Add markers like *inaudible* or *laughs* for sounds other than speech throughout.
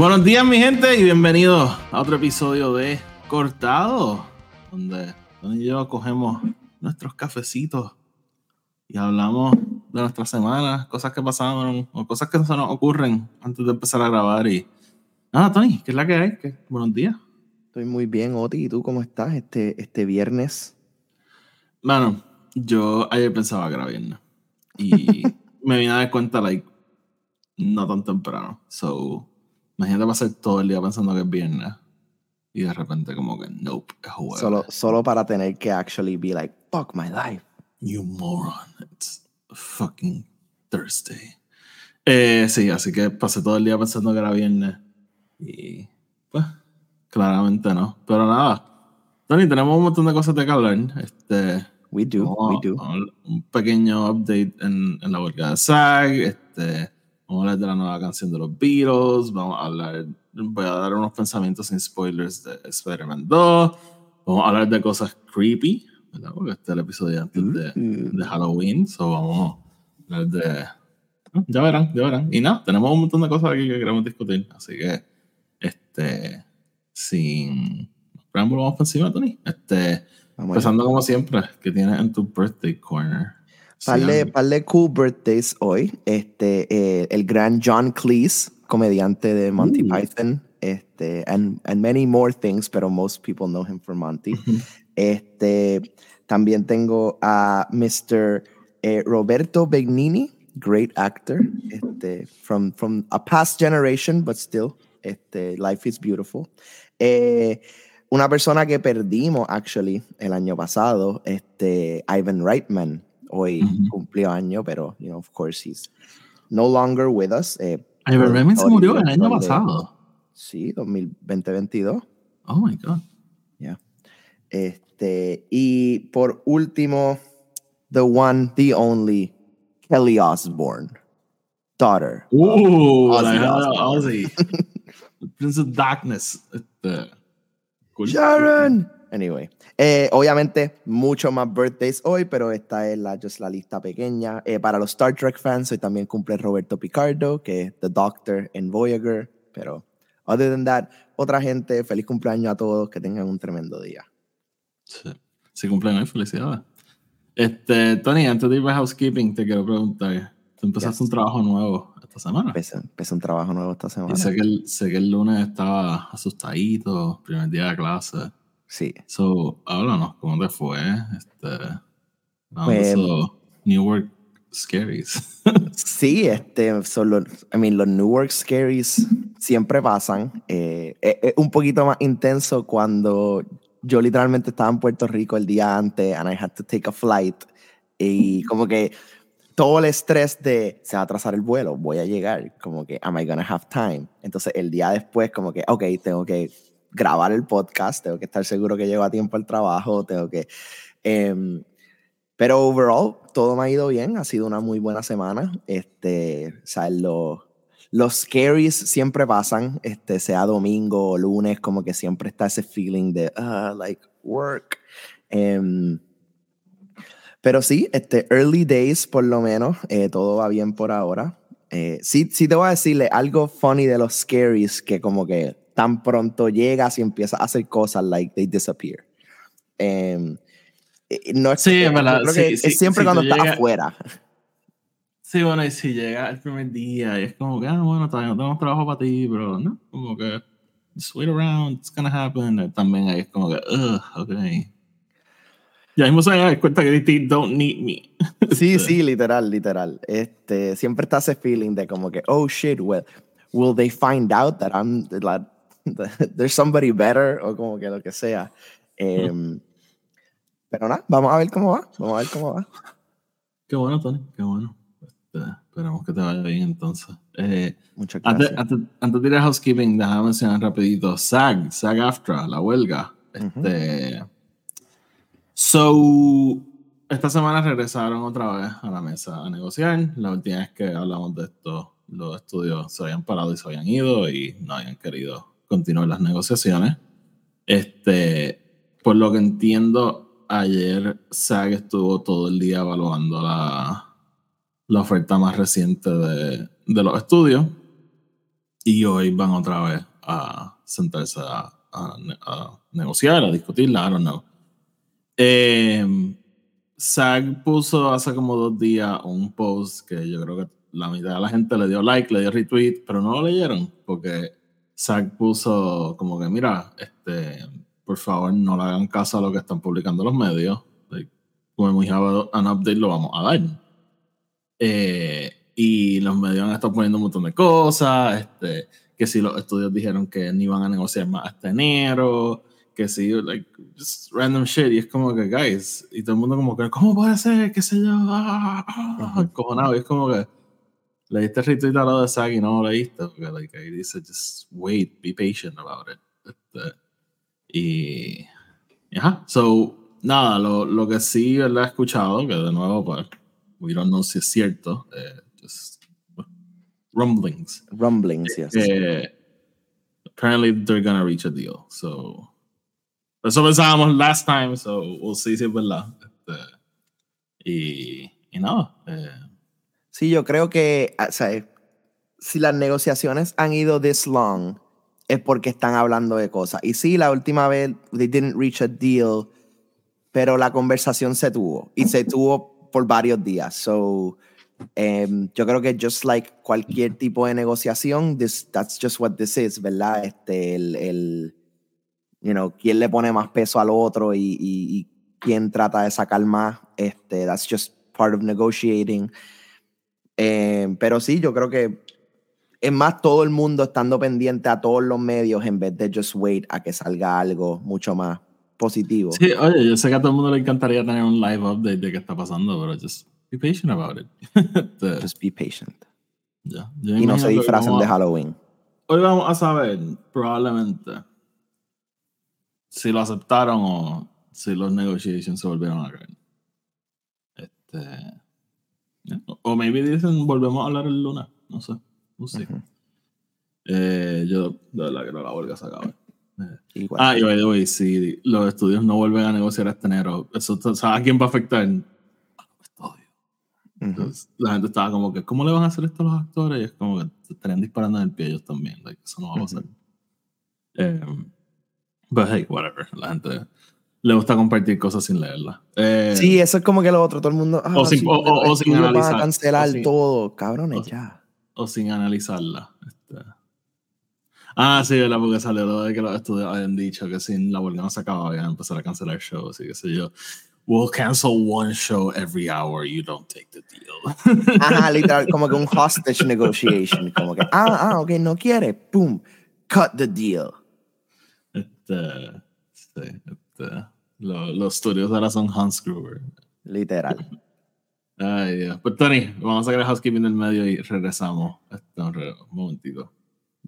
Buenos días, mi gente, y bienvenidos a otro episodio de Cortado, donde, donde yo cogemos nuestros cafecitos y hablamos de nuestra semana, cosas que pasaron o cosas que se nos ocurren antes de empezar a grabar. Y nada, Tony, ¿qué es la que hay? ¿Qué? Buenos días. Estoy muy bien, Oti. ¿Y tú cómo estás este, este viernes? Bueno, yo ayer pensaba que era viernes y *laughs* me vine a dar cuenta, like, no tan temprano. So, imagínate pasar todo el día pensando que es viernes y de repente, como que, nope, es jueves. Solo, solo para tener que actually be like, fuck my life. You moron, it's fucking Thursday. Eh, sí, así que pasé todo el día pensando que era viernes y, pues, claramente no. Pero nada, Tony, tenemos un montón de cosas de que hablar. Este, We do, vamos we do. un pequeño update en, en la huelga de SAG. Este, vamos a hablar de la nueva canción de los Beatles. Vamos a hablar, voy a dar unos pensamientos sin spoilers de Spider-Man 2. Vamos a hablar de cosas creepy, ¿verdad? Porque este es el episodio antes de, Mm. de Halloween. So vamos a hablar de. ¿no? Ya verán, ya verán. Y nada, tenemos un montón de cosas aquí que queremos discutir. Así que, este, sin preámbulo, vamos por encima, Tony. Este, Vamos allá. empezando como siempre, que tienes en tu birthday corner. Par de, Sigan- par de cool birthdays hoy. Este, eh, el gran John Cleese, comediante de Monty Uh. Python. Este, and, and many more things, pero most people know him for Monty. Este, también tengo a Mr. eh, Roberto Benigni, great actor, este, from, from a past generation, but still, este, life is beautiful. Eh, una persona que perdimos, actually, el año pasado, este, Ivan Reitman, hoy Ujú. cumplió año, pero, you know, of course, he's no longer with us. eh, Ay, pero Remy se murió el año pasado. Sí, 2022. Oh my god. Ya. Este, y por último, the one, the only, Kelly Osbourne, daughter. Uh, Ozzy la. Ozzy. *laughs* Prince of Darkness. Este, cool. Sharon. Anyway, eh, obviamente mucho más birthdays hoy, pero esta es la, just la lista pequeña. Eh, para los Star Trek fans, hoy también cumple Roberto Picardo, que es The Doctor en Voyager, pero other than that, otra gente, feliz cumpleaños a todos, que tengan un tremendo día. Sí, sí cumplen hoy, felicidades. Este, Tony, antes de ir a housekeeping, te quiero preguntar. Tú empezaste Yes. un trabajo nuevo esta semana. Empecé, empecé un trabajo nuevo esta semana. Y sé que, el, sé que el lunes estaba asustadito, primer día de clase. Sí. So, háblanos, ¿cómo te fue? Este, Pues- eso, New York Scaries. *laughs* Sí, este, son los, I mean, los New York Scaries siempre pasan. Eh, es, es un poquito más intenso cuando yo literalmente estaba en Puerto Rico el día antes and I had to take a flight y como que todo el estrés de se va a atrasar el vuelo, voy a llegar, como que am I gonna have time? Entonces el día después como que, ok, tengo que grabar el podcast, tengo que estar seguro que llego a tiempo al trabajo, tengo que... em, pero overall, todo me ha ido bien. Ha sido una muy buena semana. Este, o sea, los, scaries siempre pasan, este, sea domingo o lunes, como que siempre está ese feeling de, ah, like, work. Em, pero sí, este, early days por lo menos, eh, todo va bien por ahora. Eh, sí, sí te voy a decirle algo funny de los scaries que como que tan pronto llegas y empiezas a hacer cosas, like, they disappear. Eh, no es, Sí, verdad, yo creo sí, que sí, es siempre cuando estás afuera. Sí, bueno, y si llega el primer día y es como que, ah, bueno, todavía no tenemos trabajo para ti, pero no, como que, just wait around, it's gonna happen. Eh, También ahí es como que, ugh, ok. Ya mismo se van a dar cuenta que they don't need me. *laughs* Sí, sí, literal, literal. Este, siempre está ese feeling de como que, oh shit, well, will they find out that I'm, *laughs* there's somebody better o como que lo que sea. Em, pero nada, vamos a ver cómo va, vamos a ver cómo va. Qué bueno, Tony, qué bueno. Este, esperemos que te vaya bien entonces. Eh, Muchas gracias. antes, antes de ir a housekeeping, déjame mencionar rapidito. SAG, SAG AFTRA, la huelga. Este, So, esta semana regresaron otra vez a la mesa a negociar. La última vez que hablamos de esto, los estudios se habían parado y se habían ido y no habían querido continuar las negociaciones. Este, por lo que entiendo, ayer SAG estuvo todo el día evaluando la, la oferta más reciente de, de los estudios. y hoy van otra vez a sentarse a, negociar, a discutirla, I don't know. Eh, Zach puso hace como dos días un post que yo creo que la mitad de la gente le dio like, le dio retweet, pero no lo leyeron porque Zach puso como que, mira, este, por favor no le hagan caso a lo que están publicando los medios. como we have an update, lo vamos a dar. Eh, y los medios han estado poniendo un montón de cosas, este, que si los estudios dijeron que ni iban a negociar más hasta enero, que si, like, just random shit, y es como que, guys, y todo el mundo como que, ¿cómo puede ser? ¿Qué sé yo? Ah, ah, ah y es como que, leíste retweet a lo de Zack y no lo leíste, porque, like, ahí dice, just wait, be patient about it. Este, y, ajá, so, nada, lo, lo que sí lo he escuchado, que de nuevo, pues, we don't know si es cierto, eh, just rumblings. Rumblings, yes. Eh, apparently they're gonna reach a deal, so eso pensábamos last time, so we'll see si es verdad. Este, y, y nada. Eh. Sí, yo creo que o sea, si las negociaciones han ido this long, es porque están hablando de cosas. Y sí, la última vez, they didn't reach a deal, pero la conversación se tuvo. Y se tuvo por varios días. So, um, yo creo que just like cualquier tipo de negociación, this, that's just what this is, ¿verdad? Este, el, el you know, quién le pone más peso al otro y, y, quién trata de sacar más. Este, that's just part of negotiating. Eh, pero sí, yo creo que es más todo el mundo estando pendiente a todos los medios en vez de just wait a que salga algo mucho más positivo. Sí, oye, yo sé que a todo el mundo le encantaría tener un live update de qué está pasando, pero just be patient about it. *laughs* just be patient. y no se disfracen de Halloween. Hoy vamos a saber, probablemente, si lo aceptaron o si los negotiations se volvieron a caer. Este, O maybe dicen volvemos a hablar el lunes, no sé. No sé. Eh, yo de verdad que no la huelga se acabe. Eh, ah, y by the way, si los estudios no vuelven a negociar este enero, eso, ¿a quién va a afectar? Entonces, la gente estaba como que, ¿cómo le van a hacer esto a los actores? Y es como que estarían disparando en el pie ellos también. eso no va a pasar. eh, But hey, whatever. La gente le gusta compartir cosas sin leerlas. Eh, sí, eso es como que lo otro. Todo el mundo. Ah, o, sin, o, sin analizar. a cancelar todo. Cabrones, ya. O sin analizarla. Este. Ah, sí, ¿verdad? Porque salió lo de que los estudios habían dicho que sin la huelga no se acababa, iban a empezar a cancelar shows y qué sé yo. We'll cancel one show every hour, you don't take the deal. *laughs* Ajá, *laughs* literal, como que un hostage negotiation. Como que, ah, ah, ok, no quiere, boom, cut the deal. Este, sí, este, los estudios ahora son Hans Gruber. Literal. Ay, Dios. Pues Tony, vamos a sacar el housekeeping del medio y regresamos. Un momentito.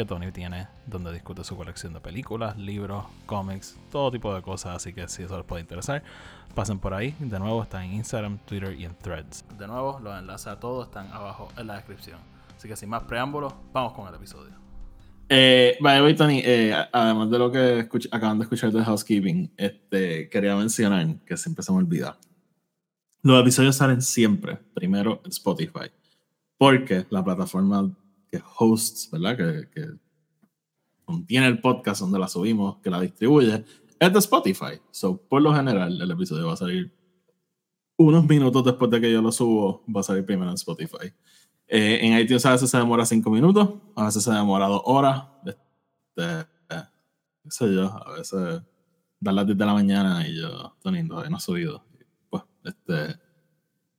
que Tony tiene donde discute su colección de películas, libros, cómics, todo tipo de cosas. Así que si eso les puede interesar, pasen por ahí. De nuevo, está en Instagram, Twitter y en Threads. De nuevo, los enlaces a todos están abajo en la descripción. Así que sin más preámbulos, vamos con el episodio. Eh, by Tony, eh, además de lo que acaban de escuchar de Housekeeping, este, quería mencionar que siempre se me olvida los episodios salen siempre, primero en Spotify, porque la plataforma que hosts, ¿verdad? Que, que contiene el podcast donde la subimos, que la distribuye, es de Spotify. So, por lo general, el episodio va a salir unos minutos después de que yo lo subo, va a salir primero en Spotify. Eh, en iTunes a veces se demora cinco minutos, a veces se demora dos horas. Este, eh, qué sé yo, a veces da las 10 de la mañana y yo, Tony, no ha subido. Este,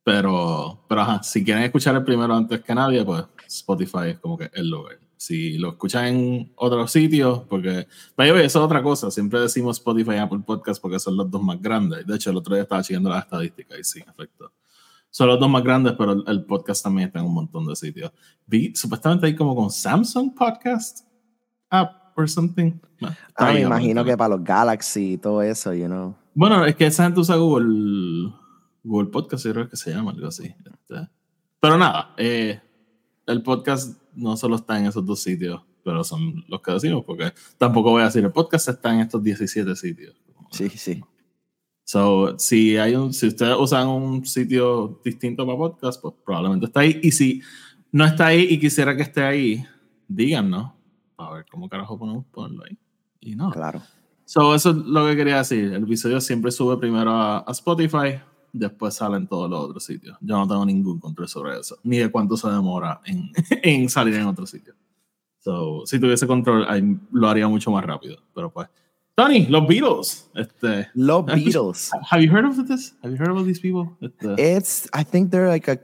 pero, pero ajá, si quieren escuchar el primero antes que nadie, pues Spotify es como que el lugar. Si lo escuchan en otros sitios, porque, vaya, eso es otra cosa. Siempre decimos Spotify y Apple Podcast porque son los dos más grandes. De hecho, el otro día estaba siguiendo las estadísticas y sí, en efecto. Son los dos más grandes, pero el, el podcast también está en un montón de sitios. Vi, supuestamente hay como con Samsung Podcast app or something. Está Ah, me ahí, imagino que para los Galaxy y todo eso, you know. Bueno, es que esa gente usa Google, Google Podcast, yo creo que se llama algo así. Este, Pero nada, eh, el podcast no solo está en esos dos sitios, pero son los que decimos, porque tampoco voy a decir, el podcast está en estos 17 sitios. Sí, sí. So, si, hay un, si ustedes usan un sitio distinto para podcast, pues probablemente está ahí. Y si no está ahí y quisiera que esté ahí, díganos. A ver cómo carajo podemos ponerlo ahí. Y no. Claro. So, eso es lo que quería decir. El episodio siempre sube primero a, a Spotify, después sale en todos los otros sitios. Yo no tengo ningún control sobre eso, ni de cuánto se demora en, *laughs* en salir en otros sitios. So, si tuviese control, ahí lo haría mucho más rápido. Pero pues, Tony, los Beatles. Este, Los *laughs* ¿has escuchado- Beatles. Have you heard of this? Have you heard of these people? Este, It's, I think they're like a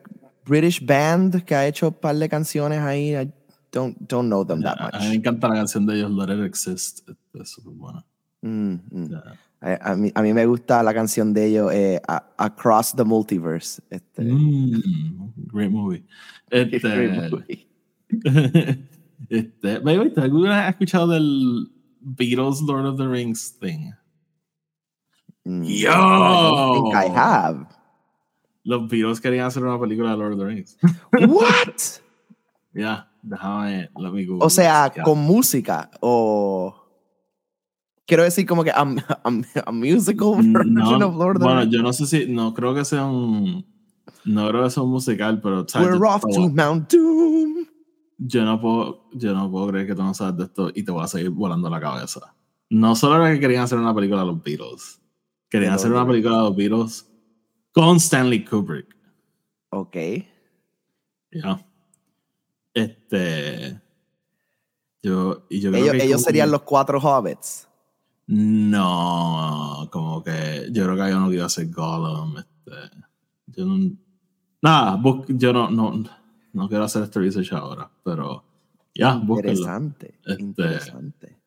British band que ha hecho un par de canciones ahí. I don't, don't know them that a, a mí me much. encanta la canción de ellos, Let It Exist. Este, es súper buena. Mm, mm. Ya. A, a mí, a mí me gusta la canción de ellos, eh, Across the Multiverse. Este, Mm, great movie. Este, Great movie. *laughs* este, way, ¿tú alguna has escuchado del Beatles Lord of the Rings thing? Mm, Yo! I think I have. Los Beatles querían hacer una película de Lord of the Rings. *laughs* What? *laughs* Ya, déjame, let me Google O sea. Ya. con música o quiero decir como que a, a- a musical version No, of Lord of the bueno, Rings. yo no sé si, no creo que sea un, no creo que sea un musical, pero ¿sabes? We're yo, off to Mount Doom. yo no puedo, yo no puedo creer que tú no sabes de esto y te voy a seguir volando la cabeza. No solo era que querían hacer una película de los Beatles, querían hacer una película de los Beatles con Stanley Kubrick. Ok. Ya. Este. Yo, y yo creo Ellos, que ellos serían los cuatro hobbits. No, como que yo creo que yo no a ser Gollum. Este, yo no, nada, yo no, no, no quiero hacer este research ahora, pero ya, búsquenlo. Interesante. Este- Interesante.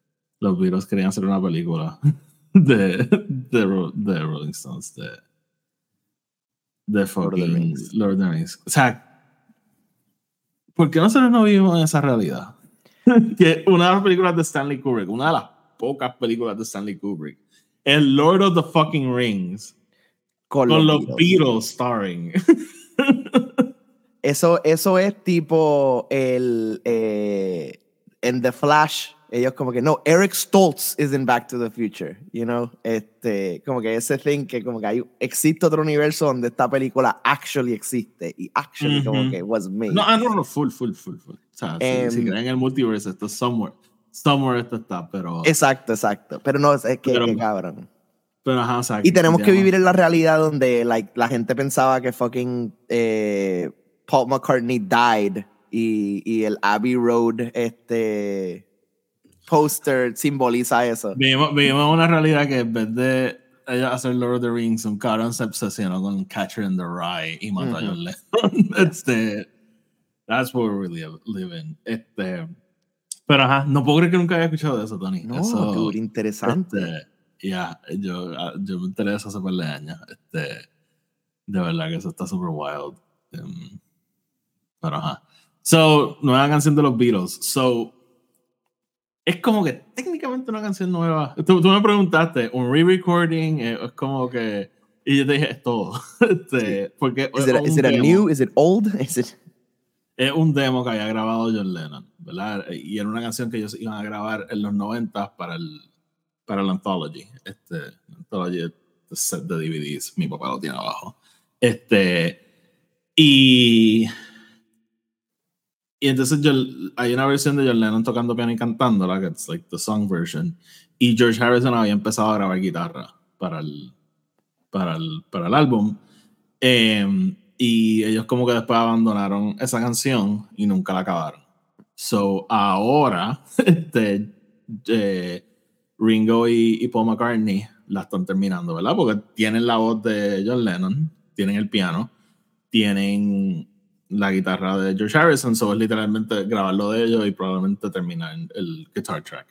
Los Beatles querían hacer una película *laughs* de, de, de Rolling Stones, de, de Lord of the fucking Rings. Lord of the Rings. O sea, ¿por qué nosotros no vivimos en esa realidad? *laughs* que una de las películas de Stanley Kubrick, una de las pocas películas de Stanley Kubrick, el Lord of the fucking Rings, Con, con los Beatles. Beatles starring. *laughs* Eso, eso es tipo el eh, en The Flash. Ellos como que no, Eric Stoltz is in Back to the Future, you know, este, como que ese thing que como que hay, existe otro universo donde esta película actually existe y actually como que was made. No, ah, no, no, full, full, full, full. O sea, si- Em, si, creen en el multiverse, esto es somewhere. Somewhere esto está, pero. Exacto, exacto. Pero no, es que, Pero- que cabrón. pero ajá, o sea, Y tenemos que vivir en la realidad donde like, la gente pensaba que fucking eh, Paul McCartney died y, y el Abbey Road este, poster simboliza eso. Vivimos, vivimos una realidad que en vez de ellos hacer Lord of the Rings, un cabrón se obsesionó con Catcher in the Rye y mató a Ujú. John Lennon. *laughs* este, that's what we really live in. Este, pero ajá, no puedo creer que nunca haya escuchado de eso, Tony. No, eso, dude, interesante. Este, ya, yo, ah, yo me enteré de eso hace par de años. Este, de verdad que eso está super wild. Em, pero ajá. So, nueva canción de los Beatles. So, es como que técnicamente una canción nueva. Tú, tú me preguntaste, un re-recording eh, es como que. Y yo te dije, es todo. *laughs* Este, porque Is it, is it a new? Is it old? *laughs* Is it Es un demo que había grabado John Lennon, ¿verdad? Y era una canción que ellos iban a grabar en los 90 para el, para el Anthology. Este, Anthology set de DVDs. Mi papá lo tiene abajo. Este, y, y entonces yo, hay una versión de John Lennon tocando piano y cantándola, que es like the song version. Y George Harrison había empezado a grabar guitarra para el, para el, para el álbum. Em, y ellos como que después abandonaron esa canción y nunca la acabaron. So ahora, *laughs* este, eh, Ringo y, y Paul McCartney la están terminando, ¿verdad? Porque tienen la voz de John Lennon, tienen el piano, tienen la guitarra de George Harrison, so es literalmente grabarlo de ellos y probablemente terminar el guitar track.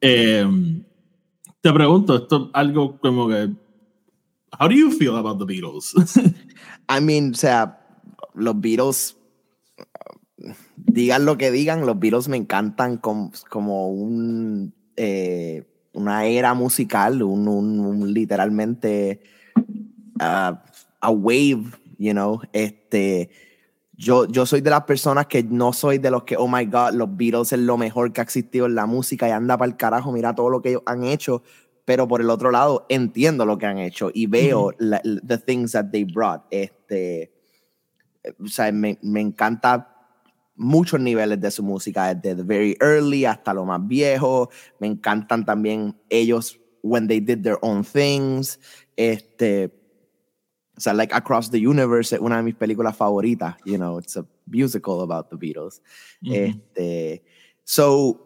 eh, te pregunto, esto algo como que, how do you feel about the Beatles? *laughs* I mean, o sea, los Beatles, digan lo que digan, los Beatles me encantan como, como un, eh, una era musical, un, un, un literalmente uh, a wave, you know, este, yo, yo soy de las personas que no soy de los que, oh my God, los Beatles es lo mejor que ha existido en la música y anda para el carajo, mira todo lo que ellos han hecho, pero por el otro lado entiendo lo que han hecho y veo la, the things that they brought. Este, o sea, me, me encanta muchos niveles de su música, desde the very early hasta lo más viejo. Me encantan también ellos when they did their own things. Este, o sea, like Across the Universe es una de mis películas favoritas. You know, it's a musical about the Beatles. Mm-hmm. Este, so,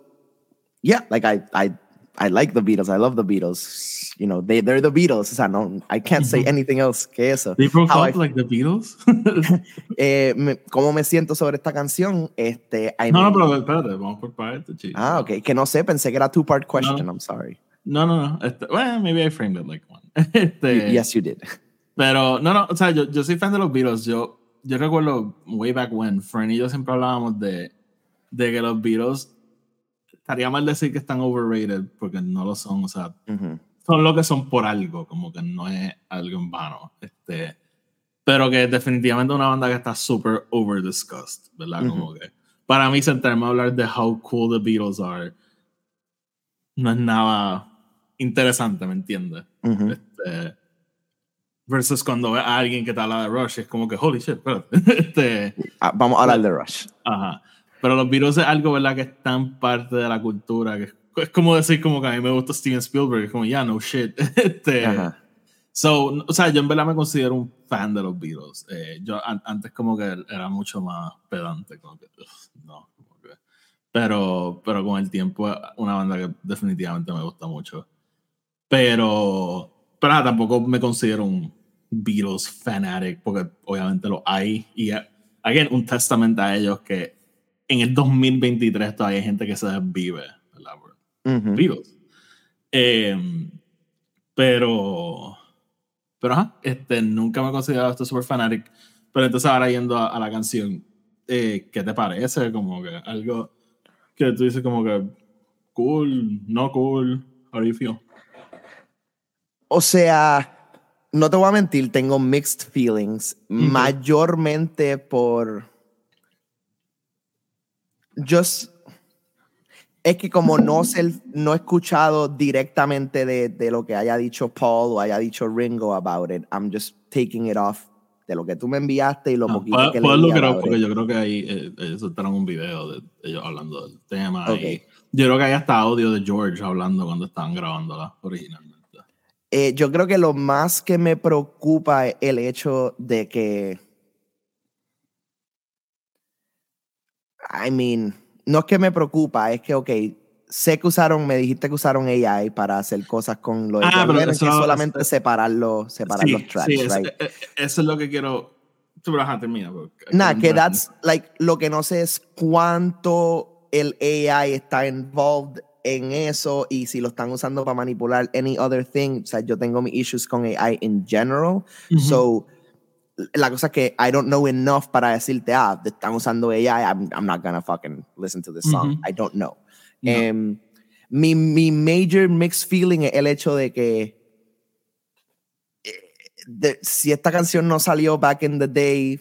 yeah, like I, I, I like the Beatles. I love the Beatles. You know, they, they're the Beatles. O sea, no, I can't say anything else que eso. They broke How up I- like the Beatles? *laughs* *laughs* Eh, me- ¿Cómo me siento sobre esta canción? Este, I no, no, mean- pero espérate, vamos por partes, chicos. Ah, ok. Que no sé, pensé que era two-part question. No. I'm sorry. No, no, no. Este, well, maybe I framed it like one. *laughs* Este, yes, you did. Pero, no, no, o sea, yo, yo soy fan de los Beatles. Yo, yo recuerdo, way back when, Fran y yo siempre hablábamos de, de que los Beatles, estaría mal decir que están overrated, porque no lo son, o sea, Ujú. son lo que son por algo, como que no es algo en vano. Este, pero que definitivamente una banda que está super over discussed, ¿verdad? Ujú. Como que para mí sentarme a hablar de how cool the Beatles are no es nada interesante, ¿me entiendes? Ujú. Este, versus cuando ves a alguien que te habla de Rush, es como que, holy shit, espérate. *laughs* este, Ah, vamos a hablar de Rush. Ajá. Pero los Beatles es algo, ¿verdad? Que es tan parte de la cultura que es, como decir como que a mí me gusta Steven Spielberg. Es como, ya, no shit. *laughs* Este, Ajá. so, o sea, yo en verdad me considero un fan de los Beatles. Eh, yo an- antes como que era mucho más pedante. Como que, ugh, no. como que- pero, pero con el tiempo, una banda que definitivamente me gusta mucho. Pero, pero nada, tampoco me considero un Beatles fanatic, porque obviamente lo hay. Y, eh, again, un testamento a ellos que en el 2023 todavía hay gente que se desvive, ¿verdad? por Ujú. Beatles. Eh, pero, pero ajá, este, nunca me he considerado este super fanatic. Pero entonces ahora yendo a, a la canción, eh, ¿qué te parece? Como que algo que tú dices como que cool, no cool, how do you feel? O sea, no te voy a mentir, tengo mixed feelings, mayormente por. Just. Es que como no, sé, no he escuchado directamente de, de lo que haya dicho Paul o haya dicho Ringo about it, I'm just taking it off de lo que tú me enviaste y lo Ah, poquito puedes que leí porque yo creo que ahí eh, ellos soltaron un video de ellos hablando del tema. Ok. y yo creo que hay hasta audio de George hablando cuando estaban grabándola originalmente. Eh, yo creo que lo más que me preocupa es el hecho de que. I mean, no es que me preocupa, es que, ok, sé que usaron, me dijiste que usaron AI para hacer cosas con lo de Ah, pero eso- que es solamente separarlo, separar Sí, los tracks, sí, eso, right? eh, eh, eso es lo que quiero. Nada, que entrar- that's, like, lo que no sé es cuánto el AI está involved en eso y si lo están usando para manipular any other thing. O sea, yo tengo mis issues con AI in general. So, la cosa es que I don't know enough para decirte, ah, están usando AI, I'm, I'm not gonna fucking listen to this song. I don't know. No. Em, mi, mi major mixed feeling es el hecho de que eh, de- si esta canción no salió back in the day,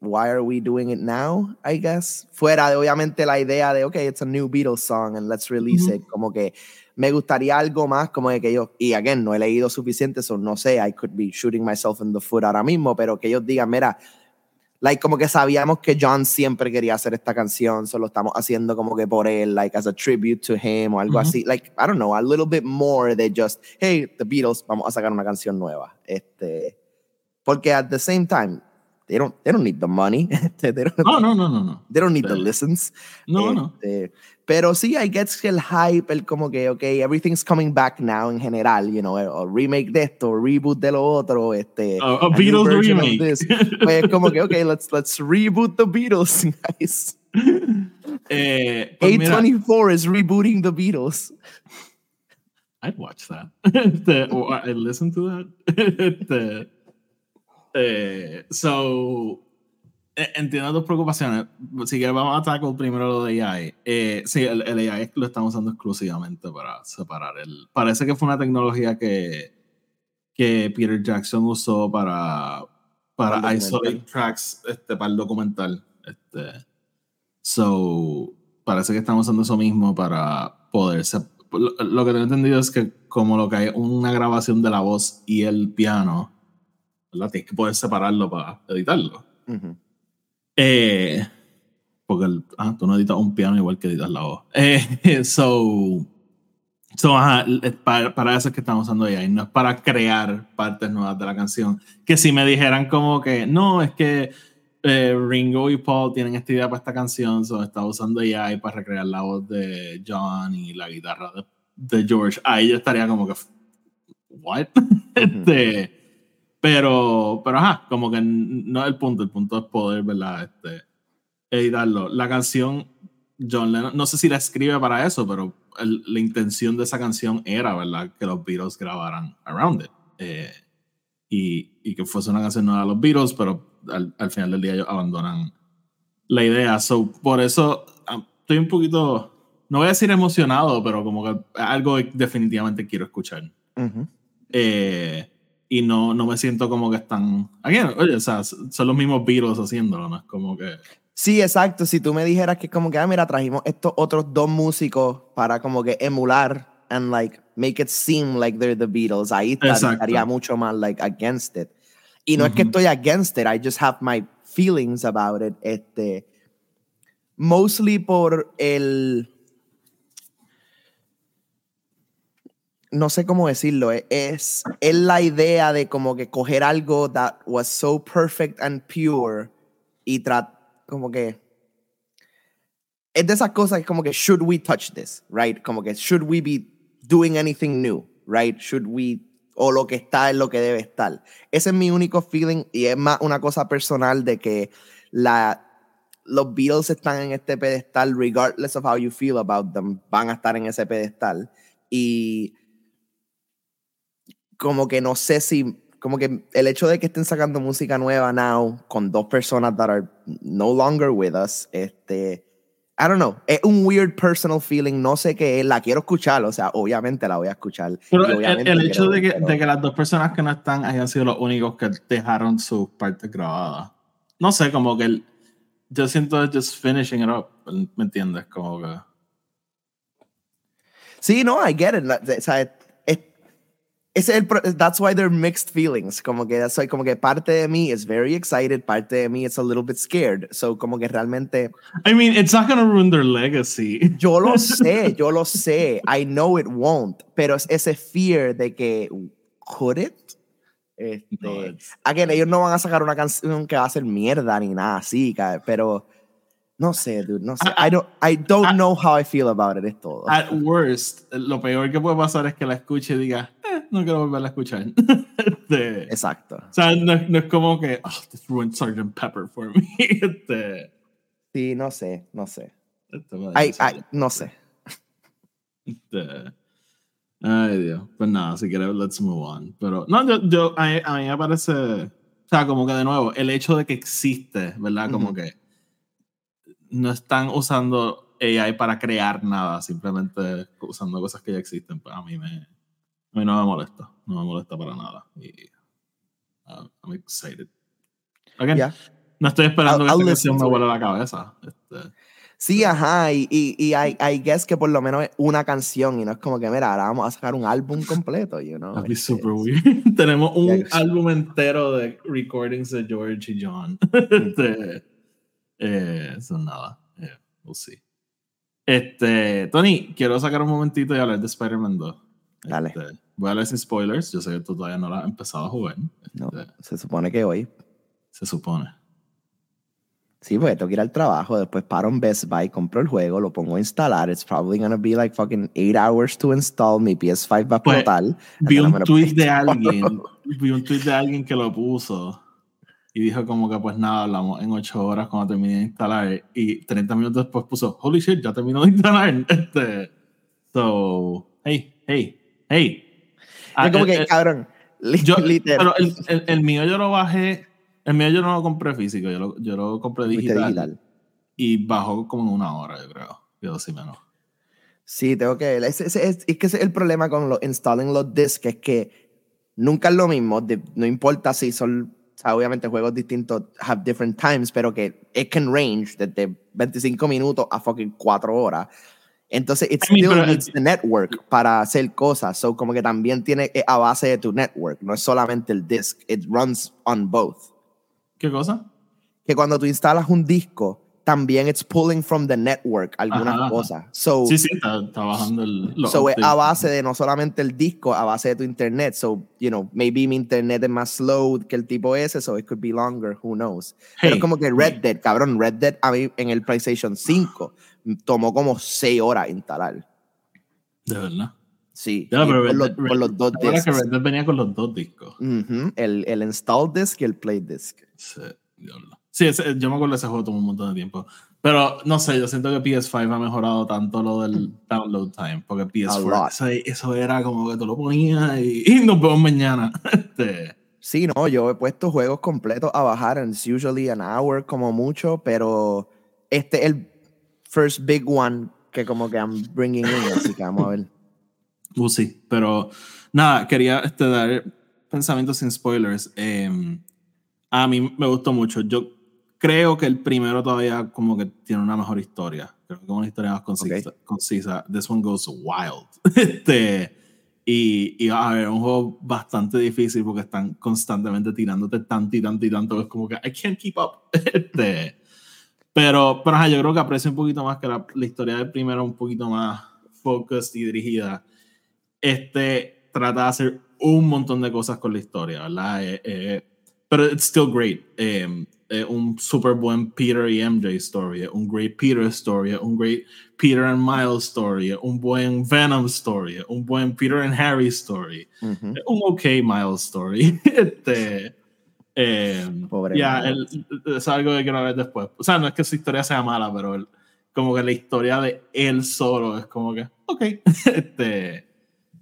why are we doing it now? I guess. Fuera de obviamente la idea de, okay, it's a new Beatles song and let's release it. Como que me gustaría algo más como de que yo, y again, no he leído suficiente, so no sé, I could be shooting myself in the foot ahora mismo, pero que ellos digan, mira, like como que sabíamos que John siempre quería hacer esta canción, solo estamos haciendo como que por él, like as a tribute to him o algo Ujú. así, like, I don't know, a little bit more de just, hey, the Beatles, vamos a sacar una canción nueva. Este, porque at the same time, they don't, they don't need the money. *laughs* they, don't, No, no, no, no, no. they don't need the listens. No, no. Este, Pero sí, I get que el hype, el como que, ok, everything's coming back now en general, you know, o remake de esto, reboot de lo otro, este. A, a Beatles remake. this. *laughs* Pues es como que, ok, let's, let's reboot the Beatles, *laughs* guys. Eh, pues mira, A24 is rebooting the Beatles. I'd watch that. *laughs* Este, or I'd listen to that. Este, eh, so, entiendo tus preocupaciones. Si quieres, vamos a tackle primero lo de AI. Eh, sí, el, el AI lo estamos usando exclusivamente para separar el. Parece que fue una tecnología que, que Peter Jackson usó para, para isolate tracks este, para el documental. Este, so, parece que estamos usando eso mismo para poder. Lo, lo que tengo entendido es que, como lo que hay una grabación de la voz y el piano, ¿verdad? Tienes que poder separarlo para editarlo. Ujú. Eh, porque el- ah, tú no editas un piano igual que editas la voz. Eh, *laughs* so, so ajá, es para, para eso es que estamos usando AI, no es para crear partes nuevas de la canción. Que si me dijeran como que no, es que eh, Ringo y Paul tienen esta idea para esta canción, so está usando AI para recrear la voz de John y la guitarra de, de George. Ahí yo estaría como que, ¿what? *laughs* este, pero, pero ajá, como que no es el punto, el punto es poder, ¿verdad? Este, editarlo. La canción, John Lennon, no sé si la escribe para eso, pero el- la intención de esa canción era, ¿verdad? Que los Beatles grabaran Around It. Eh, y, y que fuese una canción nueva de los Beatles, pero al, al final del día ellos abandonan la idea. So, por eso estoy un poquito, no voy a decir emocionado, pero como que algo que definitivamente quiero escuchar. Ujú. Eh, y no, no me siento como que están. Again, oye, o sea, son los mismos Beatles haciéndolo, ¿no? Es como que. Sí, exacto. Si tú me dijeras que como que, ah, mira, trajimos estos otros dos músicos para como que emular and like make it seem like they're the Beatles, ahí estaría mucho más like against it. Y no es que estoy against it, I just have my feelings about it. Este, mostly por el, no sé cómo decirlo, eh, es, es la idea de como que coger algo that was so perfect and pure y tratar como que es de esas cosas como que should we touch this, right? Como que should we be doing anything new, right? Should we o lo que está es lo que debe estar. Ese es mi único feeling y es más una cosa personal de que la los Beatles están en este pedestal regardless of how you feel about them, van a estar en ese pedestal y como que no sé si como que el hecho de que estén sacando música nueva now con dos personas that are no longer with us, este, I don't know, es un weird personal feeling, no sé qué es, la quiero escuchar, o sea, obviamente la voy a escuchar. Pero el, el hecho de que, de que las dos personas que no están hayan sido los únicos que dejaron sus partes grabadas. No sé, como que el- yo siento just finishing it up. ¿Me entiendes? Como que. Sí, no, I get it. O sea, ese es el that's why they're mixed feelings. Como que, that's como que parte de mí is very excited, parte de mí is a little bit scared. So, como que realmente, I mean, it's not gonna ruin their legacy. *laughs* yo lo *laughs* sé, yo lo sé. I know it won't. Pero es ese fear de que, could it? Este, No, again, ellos no van a sacar una canción que va a ser mierda ni nada así, pero no sé, dude, no sé. Ah, I don't, I don't ah, know how I feel about it, es todo. At worst, lo peor que puede pasar es que la escuche y diga, no quiero volverla a escuchar. *laughs* Este, Exacto. o sea, no, es- no es como que, oh, this ruined Sgt. Pepper for me. *laughs* Este, Sí, no sé, no sé. este Ay, ay, no sé. este, ay, Dios. Pues nada, si quieres, let's move on. Pero, no, yo, yo a, mí- a mí me parece, o sea, como que de nuevo, el hecho de que existe, ¿verdad? Como que no están usando AI para crear nada, simplemente usando cosas que ya existen. Pues a mí me, a mí no me molesta, no me molesta para nada. Y uh, I'm excited. Again, Ya. no estoy esperando I'll- que esta listen canción me vuele la cabeza. Este, Sí, ajá, y, y, y I, I guess que por lo menos es una canción y no es como que, mira, ahora vamos a sacar un álbum completo, you know. That'd be Este, super weird. *laughs* Tenemos un Yes. álbum entero de recordings de George y John. *laughs* este, eh, eso nada. Eh, we'll see. Este, Tony, quiero sacar un momentito y hablar de Spider-Man 2. Dale. Este, voy a hablar sin spoilers. Yo sé que tú todavía no la has empezado a jugar. No, Este, se supone que hoy. Se supone. Sí, porque tengo que ir al trabajo, después paro en Best Buy, compro el juego, lo pongo a instalar. It's probably gonna be like fucking eight hours to install. Mi PS5 va a Pues, explotar. Vi un tweet de alguien, *laughs* vi un tweet de alguien que lo puso y dijo como que pues nada, hablamos en 8 horas cuando terminé de instalar y 30 minutos después puso, holy shit, ya terminó de instalar. *laughs* Este, so, hey, hey, hey. Ah, Es como eh, que, eh, cabrón, yo- *laughs* literal. pero el, el- el mío yo lo bajé, el mío yo no lo compré físico, yo lo, yo lo compré digital, digital. y bajó como en una hora, yo creo. Yo sí menos. Sí, tengo que. Es, es- es- es que ese es el problema con los installing los discs, es que nunca es lo mismo. de- no importa si son. o sea, obviamente juegos distintos have different times, pero que it can range desde 25 minutos a fucking 4 horas. Entonces, it I mean, still needs the network para hacer cosas. So, como que también tiene eh, a base de tu network. No es solamente el disc. It runs on both. ¿Qué cosa? Que cuando tú instalas un disco, también it's pulling from the network algunas Ajá, cosas. So, Sí, sí, está, está bajando el... So es a base de no solamente el disco, a base de tu internet. So, you know, maybe mi internet es más slow que el tipo ese, so it could be longer, who knows. Pero Hey, es como que Red hey. Dead, cabrón, Red Dead a mí en el PlayStation 5 tomó como 6 horas instalar. De verdad. Sí, Ya, y pero por, Red los, por Red- los dos ¿te acuerdas que. Red Dead venía con los dos discos. Ujú, el, el install disc y el play disc. Sí, diablo. Sí, ese- yo me acuerdo de ese juego tomó un montón de tiempo. Pero no sé, yo siento que PS5 ha mejorado tanto lo del download time. Porque PS4, lot. eso, eso era como que tú lo ponías y, *laughs* y nos vemos mañana. *laughs* Este, Sí, no, yo he puesto juegos completos a bajar, and it's usually an hour como mucho, pero este es el first big one que como que I'm bringing in, así que vamos a ver. uh, sí, pero nada, quería este, dar pensamientos sin spoilers. Eh, a mí me gustó mucho. Yo creo que el primero todavía como que tiene una mejor historia. Creo que una historia más concisa. concisa. This one goes wild. *laughs* este, y, y a ver, un juego bastante difícil porque están constantemente tirándote tanto y tanto y tanto. Es como que I can't keep up. *laughs* Este, pero, pero yo creo que aprecio un poquito más que la, la historia del primero, un poquito más focused y dirigida. Este trata de hacer un montón de cosas con la historia, ¿verdad? Eh, eh, pero it's still great. Eh, eh, un super buen Peter y MJ story, un great Peter story, un great Peter and Miles story, un buen Venom story, un buen Peter and Harry story, un ok Miles story. *laughs* este, eh, Pobre ya, el- es algo que quiero ver después. O sea, no es que su historia sea mala, pero el- como que la historia de él solo es como que, ok. *laughs* este,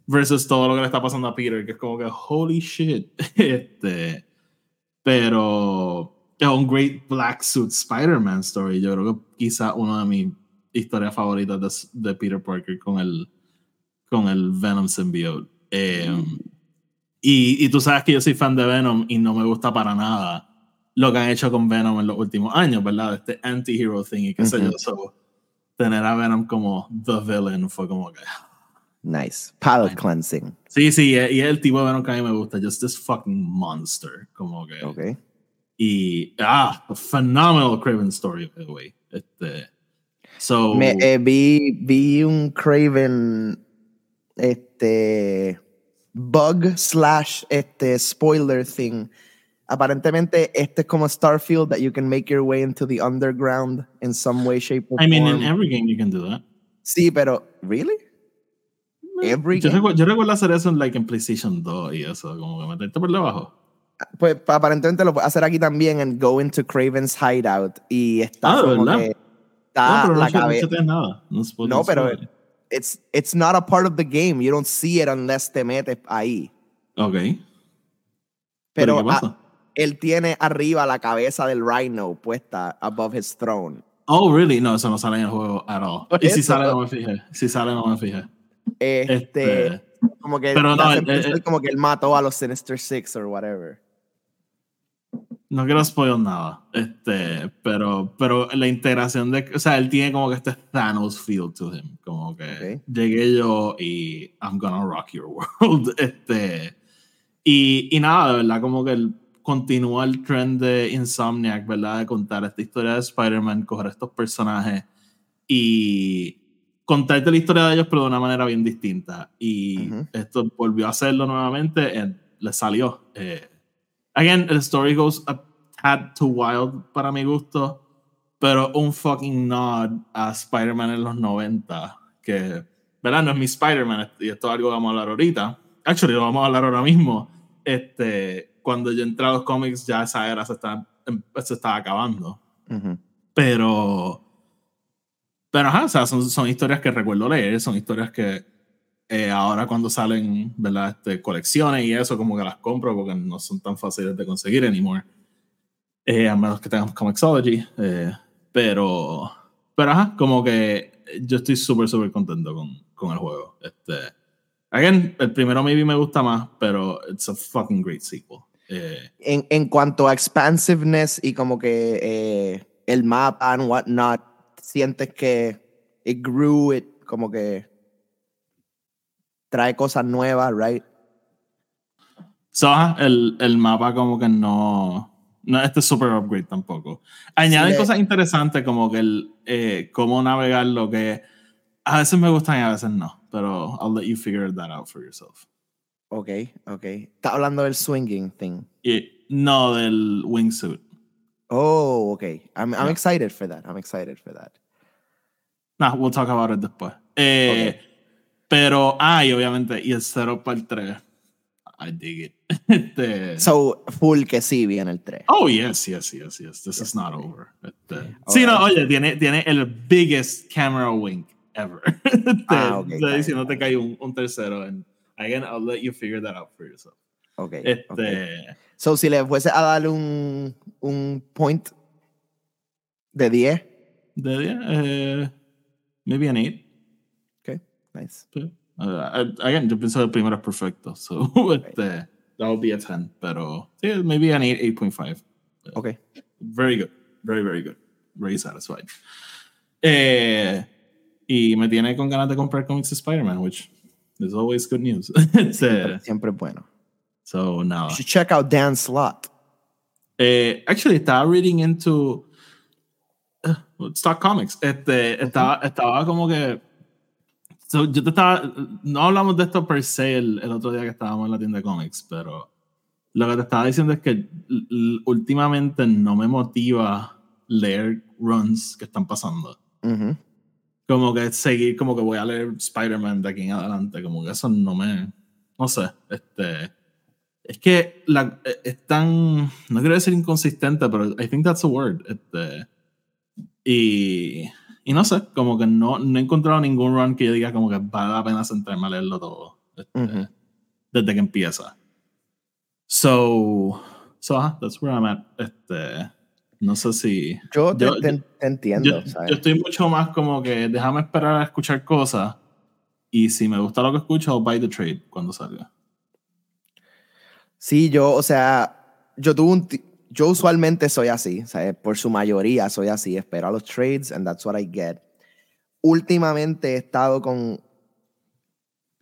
versus todo lo que le está pasando a Peter, que es como que, holy shit. *laughs* este, pero es un great Black Suit Spider-Man story. Yo creo que quizá una de mis historias favoritas de, de Peter Parker con el, con el Venom symbiote. Eh, y, y tú sabes que yo soy fan de Venom y no me gusta para nada lo que han hecho con Venom en los últimos años, ¿verdad? Este anti-hero thing y qué sé yo. So, tener a Venom como the villain fue como que. Nice. Palette cleansing. Sí, sí, y el tipo de Venom que a mí me gusta. Just this fucking monster. Como que. Ok. Y. Ah, a phenomenal Craven story, by the way. Este. So. Me, eh, vi, vi un Craven este bug slash este spoiler thing. Aparentemente este es como Starfield that you can make your way into the underground in some way, shape or I mean, in every game you can do that. Sí, pero really? Every Yo game? recuerdo, yo recuerdo hacer eso en, like, en PlayStation 2 y eso, como que meterte por debajo. Pues pa- aparentemente lo puedes hacer aquí también en Go into Craven's Hideout y está Ah, ¿de como verdad? que No, está pero no, la ch- no cabeza. nada. No, No, pero it's it's not a part of the game. You don't see it unless te metes ahí. Ok. ¿Pero Pero qué pasa? ah, él tiene arriba la cabeza del Rhino puesta above his throne. Oh, really? No, eso no sale en el juego at all. Y si sale, no. me fijé. Si sale, no me fijé. Este, Este, como que pero no, eh, eh, como que él mató a los Sinister Six or whatever. No quiero spoiler nada. Este, pero, pero la integración de. O sea, él tiene como que este Thanos feel to him. Como que Ok. llegué yo y I'm gonna rock your world. *laughs* Este. Y, y nada, de verdad, como que él continúa el trend de Insomniac, ¿verdad? De contar esta historia de Spider-Man, coger estos personajes y contarte la historia de ellos, pero de una manera bien distinta. Y Ujú. esto volvió a hacerlo nuevamente, le salió. Eh, again, el story goes a tad too wild para mi gusto, pero un fucking nod a Spider-Man en los 90, que, ¿verdad? No es mi Spider-Man, y esto es algo que vamos a hablar ahorita. Actually, lo vamos a hablar ahora mismo. Este, cuando yo entré a los cómics, ya esa era se estaba, se estaba acabando. Pero, pero ajá, o sea, son, son historias que recuerdo leer, son historias que eh, ahora cuando salen, ¿verdad? Este, colecciones y eso, como que las compro porque no son tan fáciles de conseguir anymore. Eh, a menos que tengamos Comixology. eh, pero, pero ajá, como que yo estoy súper, súper contento con, con el juego. Este, again, el primero maybe me gusta más, pero it's a fucking great sequel. Eh, En, en cuanto a expansiveness y como que eh, el mapa and whatnot, sientes que it grew, it como que trae cosas nuevas, right? So, el, el mapa como que no... No, este es super upgrade tampoco. Añaden Sí, cosas interesantes como que el eh, cómo navegar lo que a veces me gustan y a veces no. Pero I'll let you figure that out for yourself. Ok, ok. Está hablando del swinging thing. Y no del wingsuit. Oh, ok. I'm, I'm Yeah. excited for that. I'm excited for that. Nah, we'll talk about it después. Eh, Pero, ah, y obviamente, y el 0 para el 3. I dig it. *laughs* Este, So, full que sí viene el 3. Oh, yes, yes, yes, yes. This is not over. Este, sí, no, oye, tiene, tiene el biggest camera wink ever. *laughs* Este, Ah, ok, estoy está bien, diciendo te cae un, un tercero. And again, I'll let you figure that out for yourself. Ok. Este. So, si le fuese a darle un, un point de 10. de 10, eh, maybe an 8. Nice. Sí. Uh, again, yo pienso que el primero es perfecto. So, *laughs* este, that would be a 10. Pero, sí, maybe an 8, 8.5. Ok. Very good. Very, very good. Very satisfied. Eh, y me tiene con ganas de comprar cómics de Spider-Man, which is always good news. *laughs* Siempre es bueno. so, now. You should check out Dan Slott. Eh, actually, estaba reading into uh, Stock Comics. Este, estaba, estaba como que. So, yo te estaba. No hablamos de esto per se el, el otro día que estábamos en la tienda de cómics, pero lo que te estaba diciendo es que últimamente no me motiva leer runs que están pasando. Ujú. Como que seguir, como que voy a leer Spider-Man de aquí en adelante, como que eso no me. No sé, este. Es que la, eh, es tan. No quiero decir inconsistente, pero I think that's a word. Este, y, y no sé, como que no, no he encontrado ningún run que yo diga como que vale la pena sentarme a leerlo todo. este. Desde que empieza. So. So, that's where I'm at. Este, no sé si. Yo te, Yo- te- te entiendo. Yo, ¿sabes? yo estoy mucho más como que déjame esperar a escuchar cosas y si me gusta lo que escucho, I'll buy the trade cuando salga. Sí, yo, o sea, yo tuve un. Yo usualmente soy así, ¿sabes? Por su mayoría soy así. Espero a los trades and that's what I get. Últimamente he estado con.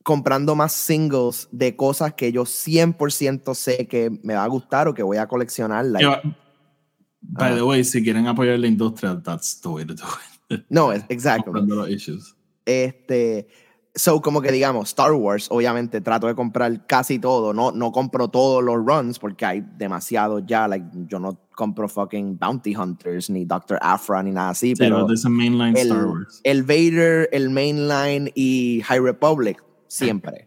comprando más singles de cosas que yo 100% sé que me va a gustar o que voy a coleccionar. like- by Ah. the way, si quieren apoyar la industria, that's the way to do it. no, exacto. Comprando los issues. Este, so como que digamos, Star Wars, obviamente trato de comprar casi todo, no, no compro todos los runs porque hay demasiado ya, like, yo no compro fucking Bounty Hunters, ni Dr. Afra, ni nada así, Sí, pero mainline el, Star Wars. el Vader, el Mainline y High Republic, *laughs* siempre.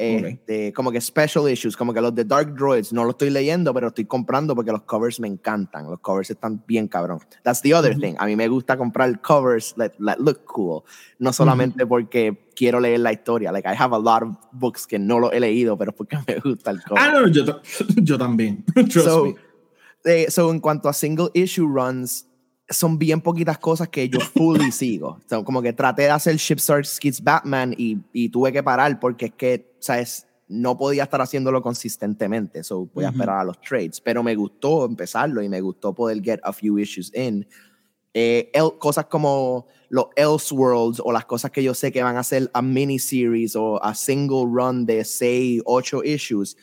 Este, Como que special issues, como que los de Dark Droids, no lo estoy leyendo, pero estoy comprando porque los covers me encantan. Los covers están bien cabrón. That's the other Ujú. thing. A mí me gusta comprar covers that, that look cool. No solamente porque quiero leer la historia. Like, I have a lot of books que no lo he leído, pero porque *laughs* me gusta el cover. Ah, no, yo, *laughs* yo también. *laughs* Trust So, me. eh, so, en cuanto a single issue runs, son bien poquitas cosas que yo fully sigo. So, como que traté de hacer Shipstar Skits Batman y, y tuve que parar porque es que, ¿sabes? No podía estar haciéndolo consistentemente. So, voy a Ujú. esperar a los trades. Pero me gustó empezarlo y me gustó poder get a few issues in. Eh, el- cosas como los Elseworlds o las cosas que yo sé que van a ser a miniseries o a single run de 6, 8 issues,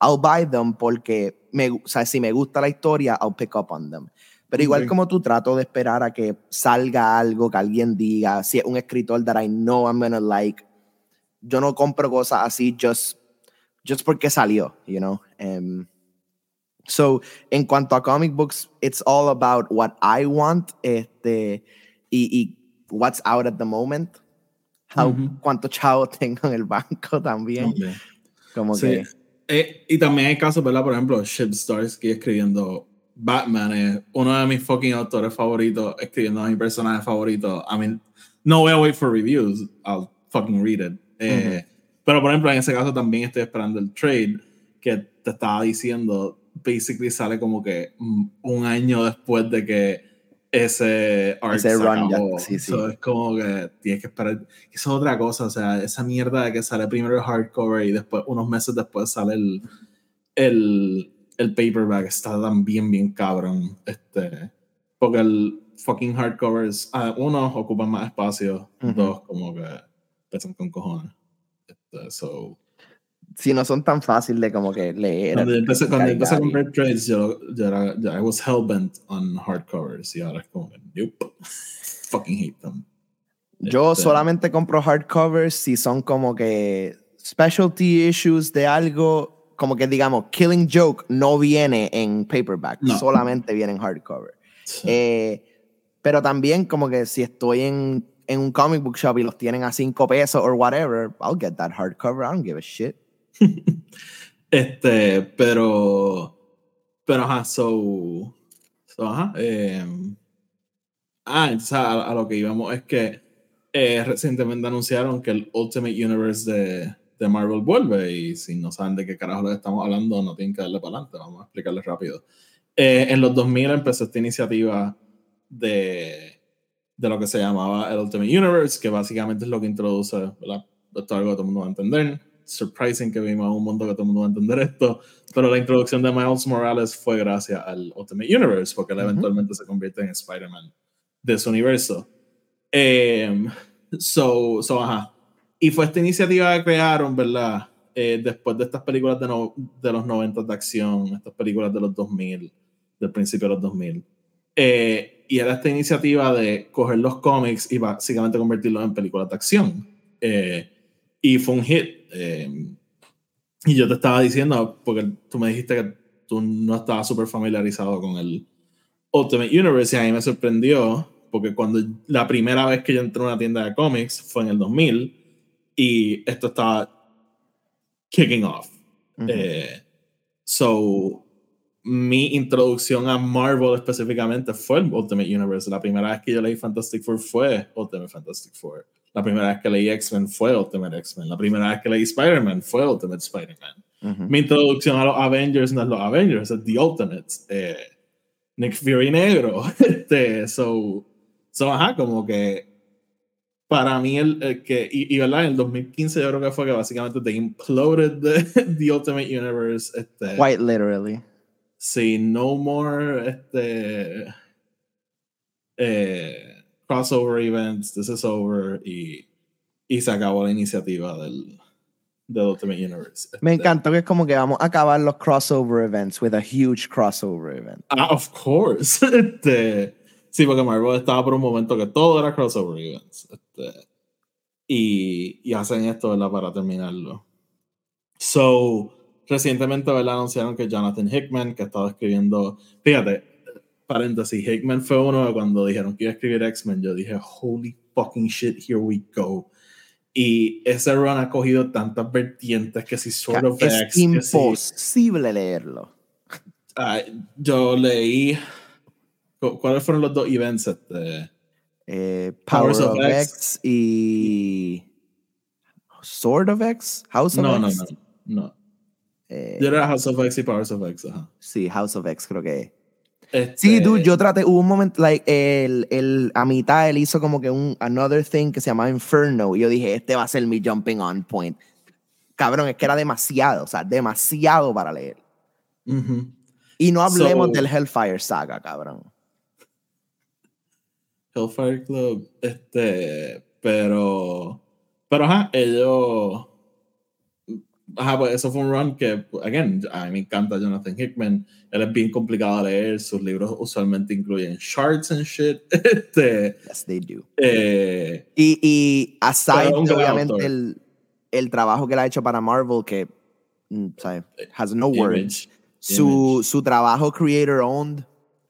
I'll buy them porque me, o sea, si me gusta la historia, I'll pick up on them. Pero igual Ok. como tú trato de esperar a que salga algo, que alguien diga, si es un escritor that I know I'm gonna like, yo no compro cosas así just, just porque salió, you know. Em, So, en cuanto a comic books, it's all about what I want este, y, y what's out at the moment. How. Cuánto chavo *laughs* tengo en el banco también. Ok. Como Sí. que. Eh, y también hay casos, ¿verdad? Por ejemplo, Chip Starsky escribiendo Batman es uno de mis fucking autores favoritos, escribiendo a mi personaje favorito. I mean, no voy a wait for reviews, I'll fucking read it. Eh, Pero por ejemplo, en ese caso también estoy esperando el trade que te estaba diciendo, basically sale como que mm, un año después de que ese arc Ese se run acabó. sí, sí. So, es como que tienes que esperar. Eso es otra cosa, o sea, esa mierda de que sale primero el hardcover y después, unos meses después, sale el, el, el paperback. Está también bien cabrón. Este, porque el fucking hardcovers, ah, uno, ocupan más espacio, Ujú. dos, como que pesan con cojones. Este, so, Si no son tan fácil de como que leer. cuando yo empecé, cuando yo empecé a comprar trades, yo, yo era, yo, I was hellbent on hardcovers y ahora es como que, nope, fucking hate them. Yo Este, solamente compro hardcovers si son como que specialty issues de algo, como que digamos, Killing Joke no viene en paperback, No. solamente viene en hardcover. sí. Eh, pero también como que si estoy en, en un comic book shop y los tienen a 5 pesos or whatever, I'll get that hardcover, I don't give a shit. *laughs* Este, pero. Pero, ajá, so. so, ajá. eh, ah, entonces a, a lo que íbamos es que eh, recientemente anunciaron que el Ultimate Universe de, de Marvel vuelve. Y si no saben de qué carajo les estamos hablando, no tienen que darle para adelante. Vamos a explicarles rápido. Eh, en los 2000 empezó esta iniciativa de, de lo que se llamaba el Ultimate Universe, que básicamente es lo que introduce, ¿verdad? Esto es algo que todo el mundo va a entender. Surprising que vivimos en un mundo que todo el mundo va a entender esto, pero la introducción de Miles Morales fue gracias al Ultimate Universe, porque él Ujú. eventualmente se convierte en Spider-Man de su universo. Em, so, so, ajá. Y fue esta iniciativa que crearon, ¿verdad? Eh, después de estas películas de, no- de los 90 de acción, estas películas de los 2000, del principio de los 2000. Eh, y era esta iniciativa de coger los cómics y básicamente convertirlos en películas de acción. Eh, y fue un hit. eh, y yo te estaba diciendo, porque tú me dijiste que tú no estabas súper familiarizado con el Ultimate Universe y a mí me sorprendió, porque cuando la primera vez que yo entré a una tienda de cómics fue en el 2000 y esto estaba kicking off. Eh, so, mi introducción a Marvel específicamente fue el Ultimate Universe. La primera vez que yo leí Fantastic Four fue Ultimate Fantastic Four. La primera vez que leí X-Men fue Ultimate X-Men. La primera vez que leí Spider-Man fue Ultimate Spider-Man. Ujú. Mi introducción a los Avengers no es los Avengers, es The Ultimates. Eh, Nick Fury negro. *laughs* este, so, so, ajá, como que para mí el, el que, y, y verdad, en el 2015 yo creo que fue que básicamente they imploded *laughs* the, the Ultimate Universe. Este, Quite literally. Sí, no more este, eh, crossover events, this is over, y, y se acabó la iniciativa del, del Ultimate Universe. Me Este, encantó que es como que vamos a acabar los crossover events with a huge crossover event. Ah, of course. *laughs* Este, sí, porque Marvel estaba por un momento que todo era crossover events. Este, y, y hacen esto, ¿verdad? Para terminarlo. So, recientemente, ¿verdad? Anunciaron que Jonathan Hickman, que estaba escribiendo. Fíjate, paréntesis, Hickman fue uno de cuando dijeron que iba a escribir X-Men. Yo dije, holy fucking shit, here we go. Y ese run ha cogido tantas vertientes que si Sword of es X, si- imposible leerlo. Ah, yo leí. cu- ¿Cuáles fueron los dos events? Este? Eh, Power Powers of, of X. X. y Sword of X, House of No, no, X. no, no. Eh, Yo era House of X y Powers of X. Ajá. sí, House of X creo que es. Este, Sí, dude, yo traté, hubo un momento, like, el, el, a mitad él hizo como que un another thing que se llamaba Inferno, y yo dije, este va a ser mi jumping on point. Cabrón, es que era demasiado, o sea, demasiado para leer. ujú. Y no hablemos So- del Hellfire Saga, cabrón. Hellfire Club. Este. Pero. Pero ajá, ellos. Ajá, pues eso fue un run que, again, a mí me encanta Jonathan Hickman. Él es bien complicado de leer. Sus libros usualmente incluyen charts and shit. *laughs* Este. Yes, they do. Eh, Y, y aside, obviamente, el, el trabajo que él ha hecho para Marvel, que, mm, ¿sabes? Has no words. image. Su, su trabajo creator owned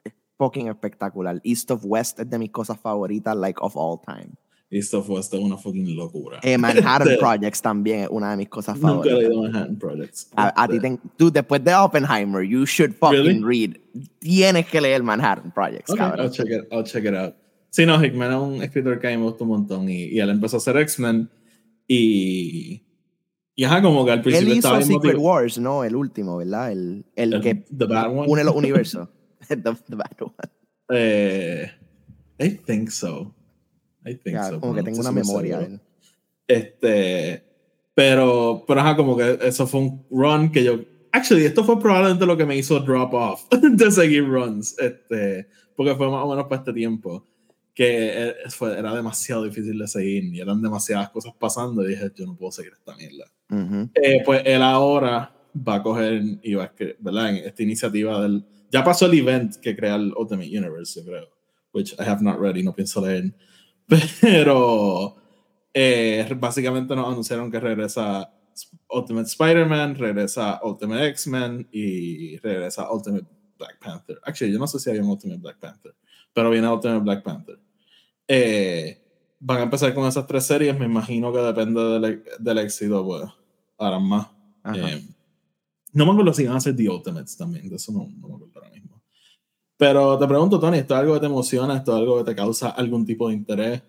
es fucking espectacular. East of West es de mis cosas favoritas, like of all time. East of West es una fucking locura. Eh, Manhattan Este, *laughs* Projects también es una de mis cosas Nunca he favoritas. leído Manhattan Projects. A, a ti te, tú, después de Oppenheimer, you should fucking Really? read. Tienes que leer Manhattan Projects, Ok, cabrón. I'll check it, I'll check it out. Sí, no, Hickman es un escritor que a mí me gusta un montón y, y él empezó a hacer X-Men y, y ajá, como que al Él principio hizo estaba Secret motivado. Wars, ¿no? El último, ¿verdad? El, el, El- que The Bad One. une los *laughs* universos. *laughs* the, the bad one. Eh, I think so. I think Ya, so. como que tengo una memoria. seguro. Este, pero, pero ajá, como que eso fue un run que yo. Actually, esto fue probablemente lo que me hizo drop off *laughs* de seguir runs. Este, porque fue más o menos para este tiempo. Que eh, fue, era demasiado difícil de seguir y eran demasiadas cosas pasando. Y dije, yo no puedo seguir esta mierda. Ujú. Eh, pues él ahora va a coger y va a escribir, ¿verdad? En esta iniciativa del. Ya pasó el event que crea el Ultimate Universe, yo creo. Which I have not read y no pienso leer. Pero. eh, básicamente nos anunciaron que regresa Ultimate Spider-Man, regresa Ultimate X-Men y regresa Ultimate Black Panther. Actually, yo no sé si hay un Ultimate Black Panther, pero viene Ultimate Black Panther. Eh, van a empezar con esas tres series. Me imagino que depende del, del éxito, pues harán más. Eh, no me acuerdo si van a hacer The Ultimates también, de eso no, no me acuerdo ahora mismo. Pero te pregunto, Tony, ¿esto es algo que te emociona? ¿Esto es algo que te causa algún tipo de interés?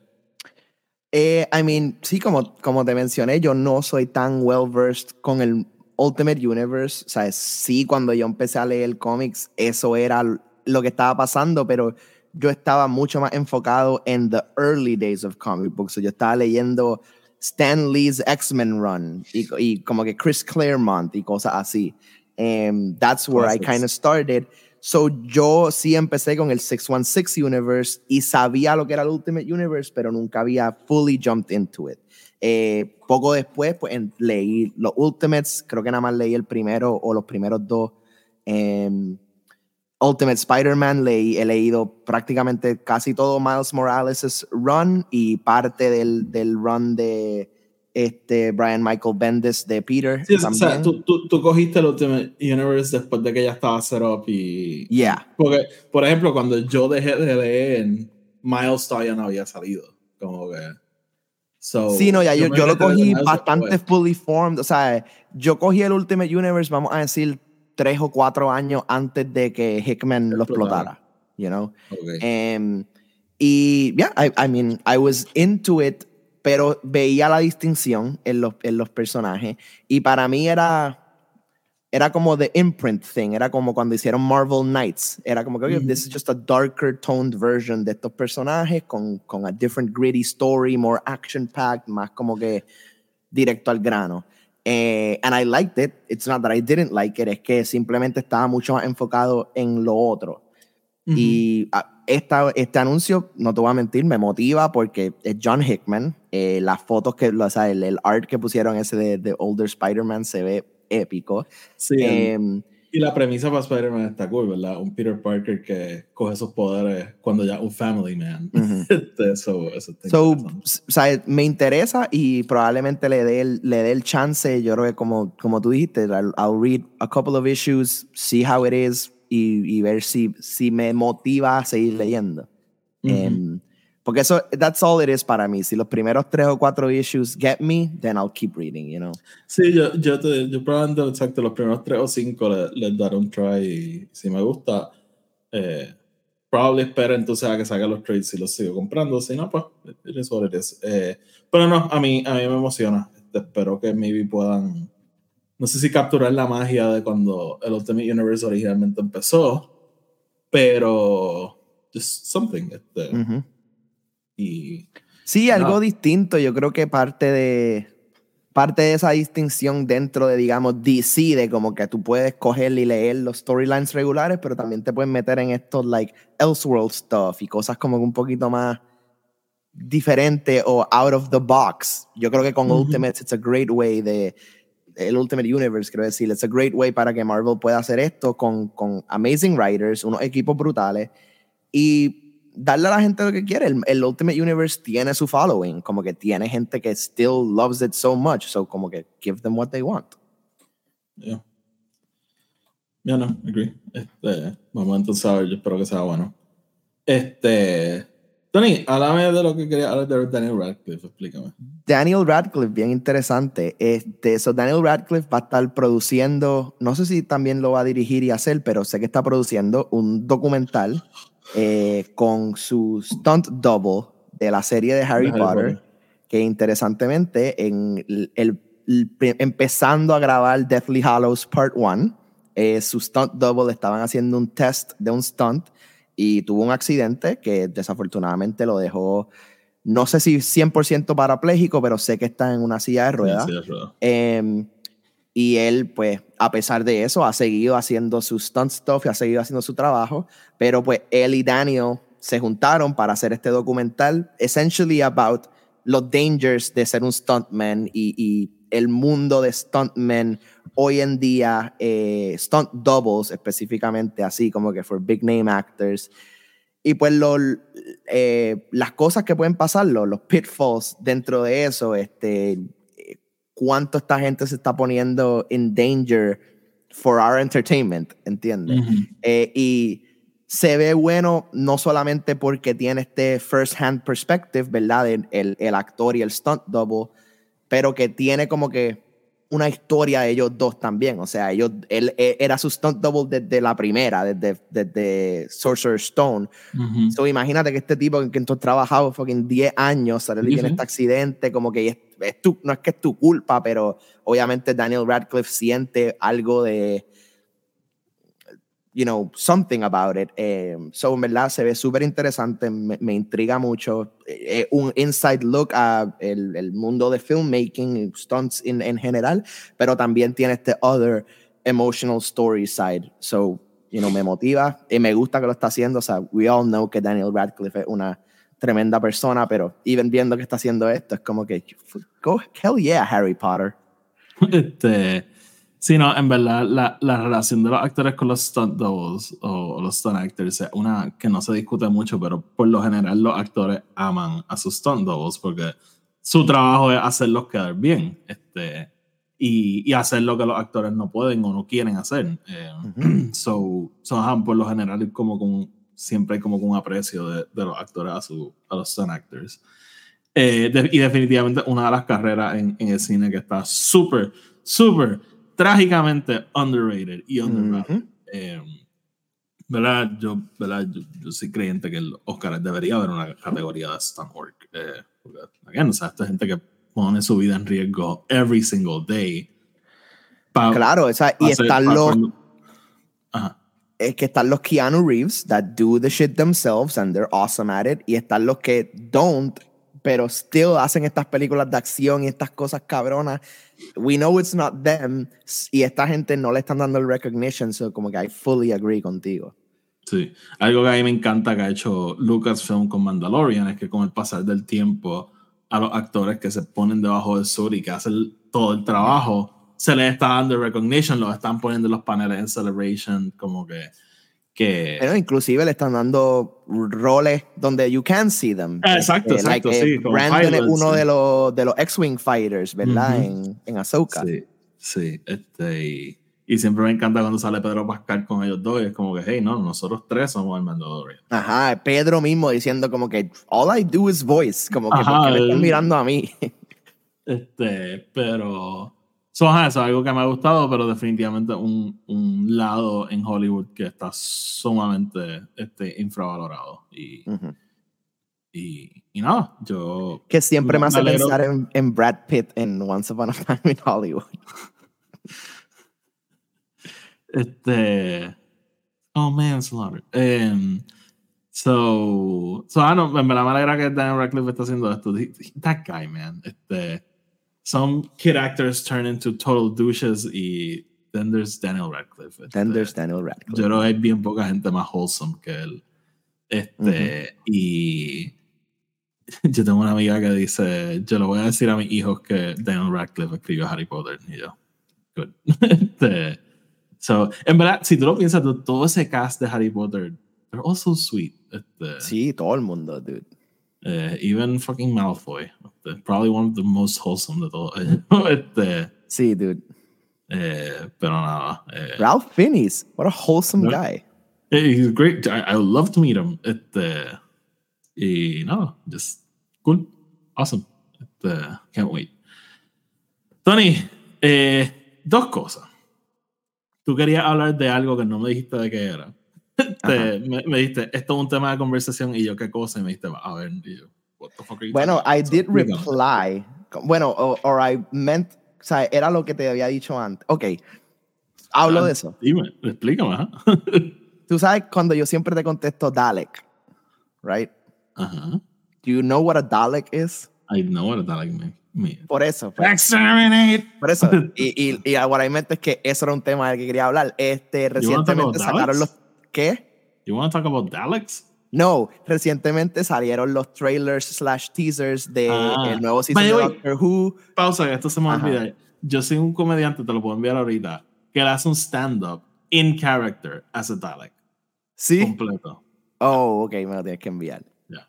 Eh, I mean, sí, como, como te mencioné, yo no soy tan well versed con el Ultimate Universe. O sea, sí, cuando yo empecé a leer cómics, eso era lo que estaba pasando, pero yo estaba mucho más enfocado en the early days of comic books. So, yo estaba leyendo Stan Lee's X-Men Run y, y como que Chris Claremont y cosas así. Um, that's where I Classics. kind of started. So yo sí empecé con el 616 Universe y sabía lo que era el Ultimate Universe, pero nunca había fully jumped into it. Eh, poco después, pues en- leí los Ultimates, creo que nada más leí el primero o los primeros dos. Em, Ultimate Spider-Man, leí, he leído prácticamente casi todo Miles Morales' run y parte del, del run de este Brian Michael Bendis de Peter. Sí, o sea, también. tú, tú, tú cogiste el Ultimate Universe después de que ya estaba set up y... Yeah. Porque, por ejemplo, cuando yo dejé de leer, Miles todavía no había salido. Como que... So, Sí, no, ya yo, me yo lo cogí bastante después. fully formed. O sea, yo cogí el Ultimate Universe, vamos a decir, tres o cuatro años antes de que Hickman lo Explotara. You know? Ok. Em, y, yeah, I, I mean, I was into it, pero veía la distinción en los, en los personajes. Y para mí era, era como the imprint thing. Era como cuando hicieron Marvel Knights. Era como que, okay, this is just a darker toned version de estos personajes con, con a different gritty story, more action packed, más como que directo al grano. Eh, and I liked it. It's not that I didn't like it, es que simplemente estaba mucho más enfocado en lo otro. Ujú. Y ah, esta, este anuncio, no te voy a mentir, me motiva porque es John Hickman. Eh, las fotos que, o sea, el, el art que pusieron ese de, de Older Spider-Man se ve épico. Sí, Em, y la premisa para Spider-Man está cool, ¿verdad? Un Peter Parker que coge sus poderes cuando ya un family man. ujú. *laughs* Este, eso, eso So, o sea, me interesa y probablemente le dé el, le dé el chance. Yo creo que como, como tú dijiste, I'll, I'll read a couple of issues, see how it is y, y ver si, si me motiva a seguir leyendo. Em, porque eso, that's all it is para mí. Si los primeros tres o cuatro issues get me, then I'll keep reading, you know. Sí, yo, yo, te, yo probablemente, exacto, los primeros tres o cinco le- les daré un try y si me gusta, eh, probablemente espero entonces a que salgan los trades y los sigo comprando. Si no, pues, it is what it is. Eh, pero no, a mí, a mí me emociona. Espero que maybe puedan, no sé si capturar la magia de cuando el Ultimate Universe originalmente empezó, pero just something. Este, Ujú. Y Sí, algo No. distinto. Yo creo que parte de parte de esa distinción dentro de, digamos, DC, de como que tú puedes coger y leer los storylines regulares, pero también te puedes meter en estos, like, Elseworld stuff y cosas como un poquito más diferente o out of the box. Yo creo que con Ujú. Ultimates it's a great way de el Ultimate Universe, quiero decir, it's a great way para que Marvel pueda hacer esto con, con amazing writers, unos equipos brutales y darle a la gente lo que quiere. El, Ultimate Universe tiene su following, como que tiene gente que still loves it so much, so como que give them what they want. Yeah. Ya no, agree. Este, vamos entonces a yo espero que sea bueno. Este, Tony, háblame de lo que quería hablar de Daniel Radcliffe, explícame. Daniel Radcliffe, bien interesante. Este, so Daniel Radcliffe va a estar produciendo, no sé si también lo va a dirigir y hacer, pero sé que está produciendo un documental eh, con su stunt double de la serie de Harry, De Harry Potter, Potter. que interesantemente en el, el- el- empezando a grabar Deathly Hallows Part 1, eh, su stunt double estaban haciendo un test de un stunt y tuvo un accidente que desafortunadamente lo dejó, no sé si 100% parapléjico, pero sé que está en una silla de ruedas. Em, y él, pues, a pesar de eso, ha seguido haciendo su stunt stuff y ha seguido haciendo su trabajo. Pero, pues, él y Daniel se juntaron para hacer este documental, essentially about los dangers de ser un stuntman y, y el mundo de stuntmen hoy en día, eh, stunt doubles específicamente, así como que for big name actors. Y pues lo, eh, las cosas que pueden pasar, lo- los pitfalls dentro de eso, este, cuánto esta gente se está poniendo in danger for our entertainment, ¿entiendes? Eh, y se ve bueno no solamente porque tiene este first hand perspective, ¿verdad? El, el, el actor y el stunt double, pero que tiene como que una historia de ellos dos también. O sea, ellos, él, él era su stunt double desde la primera, desde, desde Sorcerer's Stone. Ujú. So, imagínate que este tipo que tú has trabajado fucking 10 años, sale y Sí, tiene sí. este accidente, como que es, es tu- no es que es tu culpa, pero obviamente Daniel Radcliffe siente algo de, you know, something about it. Eh, so, en verdad, se ve súper interesante, me, intriga mucho. Eh, eh, un inside look a el, el mundo de filmmaking, stunts en, en general, pero también tiene este other emotional story side. So, you know, me motiva y me gusta que lo está haciendo. O sea, we all know que Daniel Radcliffe es una tremenda persona, pero even viendo que está haciendo esto, es como que, go, hell yeah, Harry Potter. Este, sí, no, en verdad, la, la relación de los actores con los stunt doubles o, o los stunt actors es una que no se discute mucho, pero por lo general los actores aman a sus stunt doubles porque su trabajo es hacerlos quedar bien este, y, y hacer lo que los actores no pueden o no quieren hacer. Eh, Ujú. *clears throat* so, so, ajá, por lo general, como con, siempre hay como con un aprecio de, de los actores a, su, a los stunt actors. Eh, de- y definitivamente una de las carreras en, en el cine que está súper, súper trágicamente underrated y underrated. Eh, ¿verdad? Yo, ¿verdad? Yo, yo soy creyente que el Oscar debería haber una categoría de stunt work. Eh, porque, again, o sea, esta gente que pone su vida en riesgo every single day. pa- Claro, o sea, y están los, cuando- Ajá. es que están los Keanu Reeves that do the shit themselves and they're awesome at it. Y están los que don't, pero still hacen estas películas de acción y estas cosas cabronas. We know it's not them. Y esta gente no le están dando el recognition. So, como que I fully agree contigo. Sí, algo que a mí me encanta que ha hecho Lucasfilm con Mandalorian es que con el pasar del tiempo a los actores que se ponen debajo del sur y que hacen todo el trabajo, se les está dando recognition, los están poniendo en los paneles en Celebration, como que... que Pero inclusive le están dando roles donde you can see them. Ah, exacto, Este, exacto, sí, como Brandon es uno sí. de los, de los X-Wing fighters, ¿verdad? Ujú. En, en Ahsoka. Sí, sí, este, y, y siempre me encanta cuando sale Pedro Pascal con ellos dos y es como que, hey, no, nosotros tres somos el Mandalorian. Ajá, Pedro mismo diciendo como que all I do is voice, como que Ajá, ¿por qué me están mirando a mí? *laughs* Este, pero. So, ajá, eso es algo que me ha gustado, pero definitivamente un, un lado en Hollywood que está sumamente este, infravalorado. Y, Ujú. y, y nada, yo. que siempre me hace alegro- pensar en, en Brad Pitt en Once Upon a Time in Hollywood. *laughs* Este. Oh, manslaughter. Um, so, so, ah, no, verdad me alegra que Daniel Radcliffe está haciendo esto. That guy, man. Este, some kid actors turn into total douches y then there's Daniel Radcliffe. Then Este, there's Daniel Radcliffe. Yo creo que hay bien poca gente más wholesome que él. Este, y *laughs* yo tengo una amiga que dice, yo le voy a decir a mis hijos que Daniel Radcliffe escribió Harry Potter. Y yo, good. *laughs* Este, so, en verdad, si tú lo piensas, to- todo ese cast de Harry Potter, they're all so sweet. Este, Sí, todo el mundo, dude. Eh, even fucking Malfoy. probably one of the most wholesome de todos. este, Sí, dude. Eh, pero nada. Eh, Ralph Fiennes, what a wholesome No. guy. he's great. I, I love to meet him. Este, y nada, just cool. Awesome. Este, can't wait. Tony, eh, dos cosas. Tú querías hablar de algo que no me dijiste de qué era. Te- me, me dijiste, esto es un tema de conversación y yo, ¿qué cosa? Y me dijiste, a ver, y yo, what the fuck are you Bueno, I did reply. Bueno, or, or I meant, o sea, era lo que te había dicho antes. Ok, hablo Ah, de eso. Dime, explícame. ajá. *laughs* Tú sabes cuando yo siempre te contesto Dalek, right? Ajá. Do you know what a Dalek is? I know what that like me. me. Por eso. pues, Exterminate. Por eso. *laughs* Y, y, y what I meant es que eso era un tema del que quería hablar. Este, recientemente sacaron los... ¿Qué? You want to talk about Daleks? No, recientemente salieron los trailers slash teasers de Ah. el nuevo season de Doctor Who. Pausa, esto se me Ajá. olvida. Yo soy un comediante, te lo puedo enviar ahorita, que él hace un stand-up in character as a Dalek. Sí. Completo. Oh, ok, me lo tienes que enviar. Ya.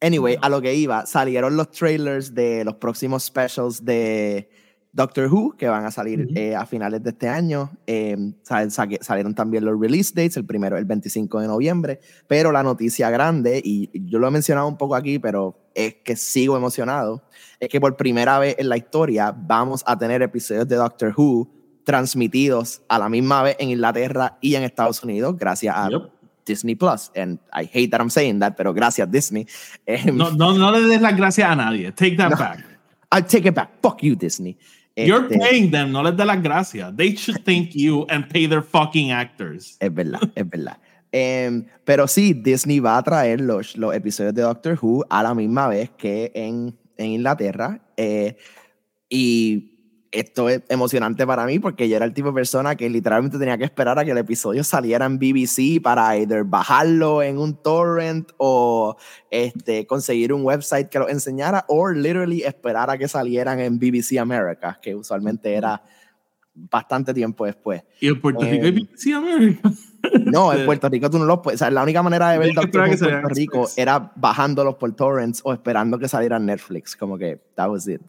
Anyway, a lo que iba, salieron los trailers de los próximos specials de Doctor Who que van a salir Ujú. eh, a finales de este año. Eh, sal- saque- salieron también los release dates, el primero el 25 de noviembre, pero la noticia grande, y yo lo he mencionado un poco aquí, pero es que sigo emocionado, es que por primera vez en la historia vamos a tener episodios de Doctor Who transmitidos a la misma vez en Inglaterra y en Estados Unidos, gracias a Yep. Disney Plus. And I hate that I'm saying that, pero gracias Disney. Em, No, no, no le des las gracias a nadie. Take that No. back. I take it back. Fuck you, Disney. You're Este, paying them, no les des las gracias. They should thank *laughs* you and pay their fucking actors. Es verdad, es verdad. Em, pero sí, Disney va a traer los, los episodios de Doctor Who a la misma vez que en, en Inglaterra. eh, y esto es emocionante para mí porque yo era el tipo de persona que literalmente tenía que esperar a que el episodio saliera en BBC para either bajarlo en un torrent o este, conseguir un website que lo enseñara o literally esperar a que salieran en BBC America, que usualmente era bastante tiempo después. Y en Puerto Rico hay Em, BBC America. *laughs* No, en *laughs* Puerto Rico tú no los puedes. O sea, la única manera de ver Doctor Who en Puerto Rico era bajándolos por torrents o esperando que saliera en Netflix. Como que, that was it.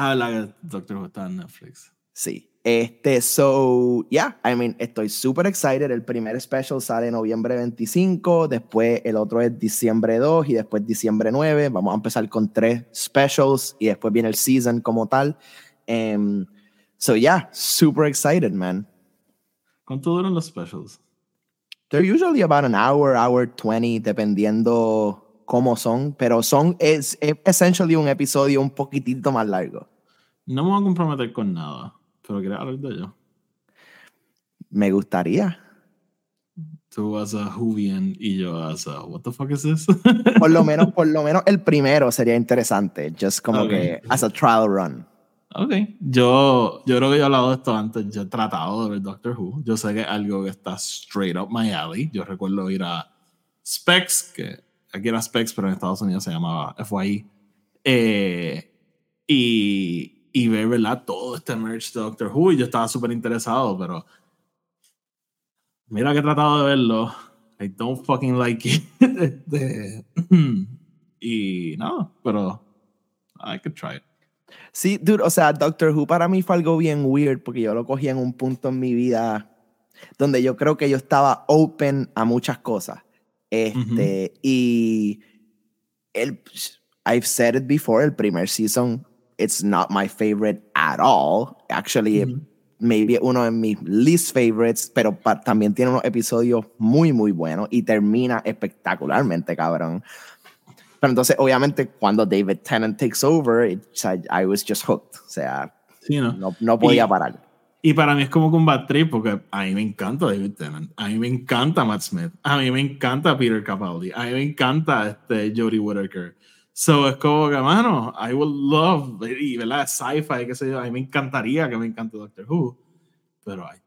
Ah, la Doctor Who está en Netflix. Sí. Este, so, yeah, I mean, estoy súper excited. El primer special sale noviembre 25, después el otro es diciembre 2 y después diciembre 9. Vamos a empezar con tres specials y después viene el season como tal. Em, so, yeah, super excited, man. ¿Cuánto duran los specials? They're usually about an hour, hour 20, dependiendo cómo son, pero son, es, es essentially un episodio un poquitito más largo. No me voy a comprometer con nada, pero quería hablar de ello. Me gustaría. Tú as a Whovian y yo as a what the fuck is this? *laughs* Por lo menos, por lo menos el primero sería interesante, just como Ok. que as a trial run. ok, yo, yo creo que yo he hablado de esto antes. Yo he tratado de ver Doctor Who. Yo sé que es algo que está straight up my alley. Yo recuerdo ir a Specs, que aquí era Specs, pero en Estados Unidos se llamaba FYI. Eh, y, y ver, ¿verdad? Todo este merch de Doctor Who. Y yo estaba súper interesado, pero mira que he tratado de verlo. I don't fucking like it. *laughs* Este, *clears throat* y no, pero I could try it. Sí, dude, o sea, Doctor Who para mí fue algo bien weird porque yo lo cogí en un punto en mi vida donde yo creo que yo estaba open a muchas cosas. Este, y el, I've said it before, el primer season, it's not my favorite at all. Actually, maybe uno de mis least favorites, pero también tiene unos episodios muy, muy buenos y termina espectacularmente, cabrón. Pero entonces, obviamente, cuando David Tennant takes over, it- I was just hooked. O sea, Sí, ¿no? no, no podía Y- parar. Y para mí es como bad trip porque a mí me encanta David Tennant, a mí me encanta Matt Smith, a mí me encanta Peter Capaldi, a mí me encanta este Jodie Whittaker. So es como que, mano, I would love, y verdad, sci-fi, qué sé yo, a mí me encantaría que me encante Doctor Who, pero ay.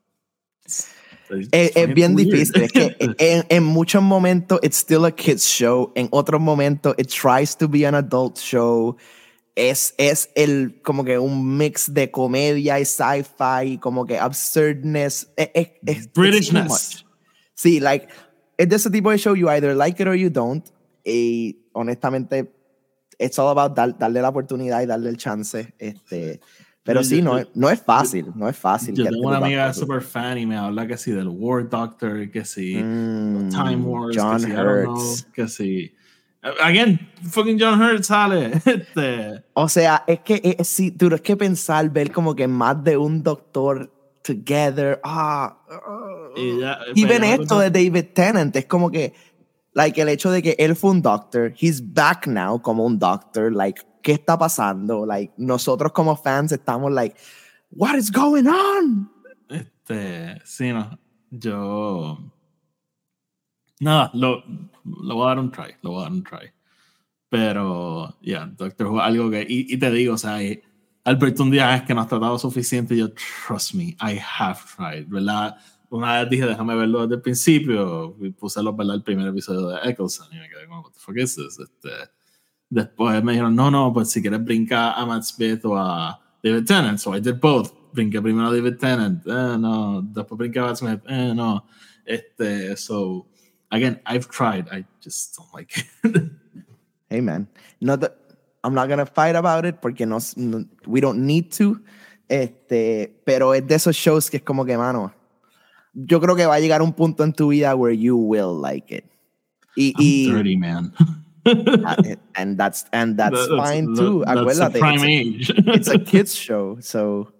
Es, es bien difícil. Es que *laughs* en, en muchos momentos it's still a kids show. En otros momentos it tries to be an adult show. Es, es el como que un mix de comedia y sci-fi, como que absurdness. Es, es- es- it's too Britishness. Sí, like, es de ese tipo de show, you either like it or you don't. Y honestamente, it's all about dar- darle la oportunidad y darle el chance. Este, Pero Yo- sí, yo- no, es- no es fácil, no es fácil. Yo tengo una amiga super fan y me habla que sí del War Doctor, que sí Mm, Time Wars, John que sí, Hurts. que sí. Again, fucking John Hurt sale. *laughs* Este, O sea, es que eh, sí, duro, es que pensar, ver como que más de un doctor together. Ah, ah. y ya- y pero ven esto de David Tennant, es como que, like, el hecho de que él fue un doctor, he's back now como un doctor, like, ¿qué está pasando? Like, nosotros como fans estamos like, what is going on? Este, sí, no. Yo. Nada, lo, lo voy a dar un try. Lo voy a dar un try. Pero, ya, Doctor Who, algo que. Y, y te digo, o sea, eh, Alberto, un día es que no has tratado suficiente. y Yo, trust me, I have tried, ¿verdad? Una vez dije, déjame verlo desde el principio. Y puse los, ¿verdad? El primer episodio de Eccleston. Y me quedé como, what the fuck is this? Este, después me dijeron, no, no, pues si quieres brincar a Matt Smith o a David Tennant. So I did both. Brinqué primero a David Tennant. Eh, no. Después brinqué a Matt Smith. Eh, no. Este, so, again, I've tried. I just don't like it. *laughs* Hey man, no te- I'm not gonna fight about it porque no, no- we don't need to. Este, pero es de esos shows que es como que, mano, yo creo que va a llegar un punto en tu vida where you will like it. Y, y I'm 30, man. *laughs* and that's and that's That- fine that- too. That's a Acuérdate, prime it's a, age. it's a *laughs* kids show, so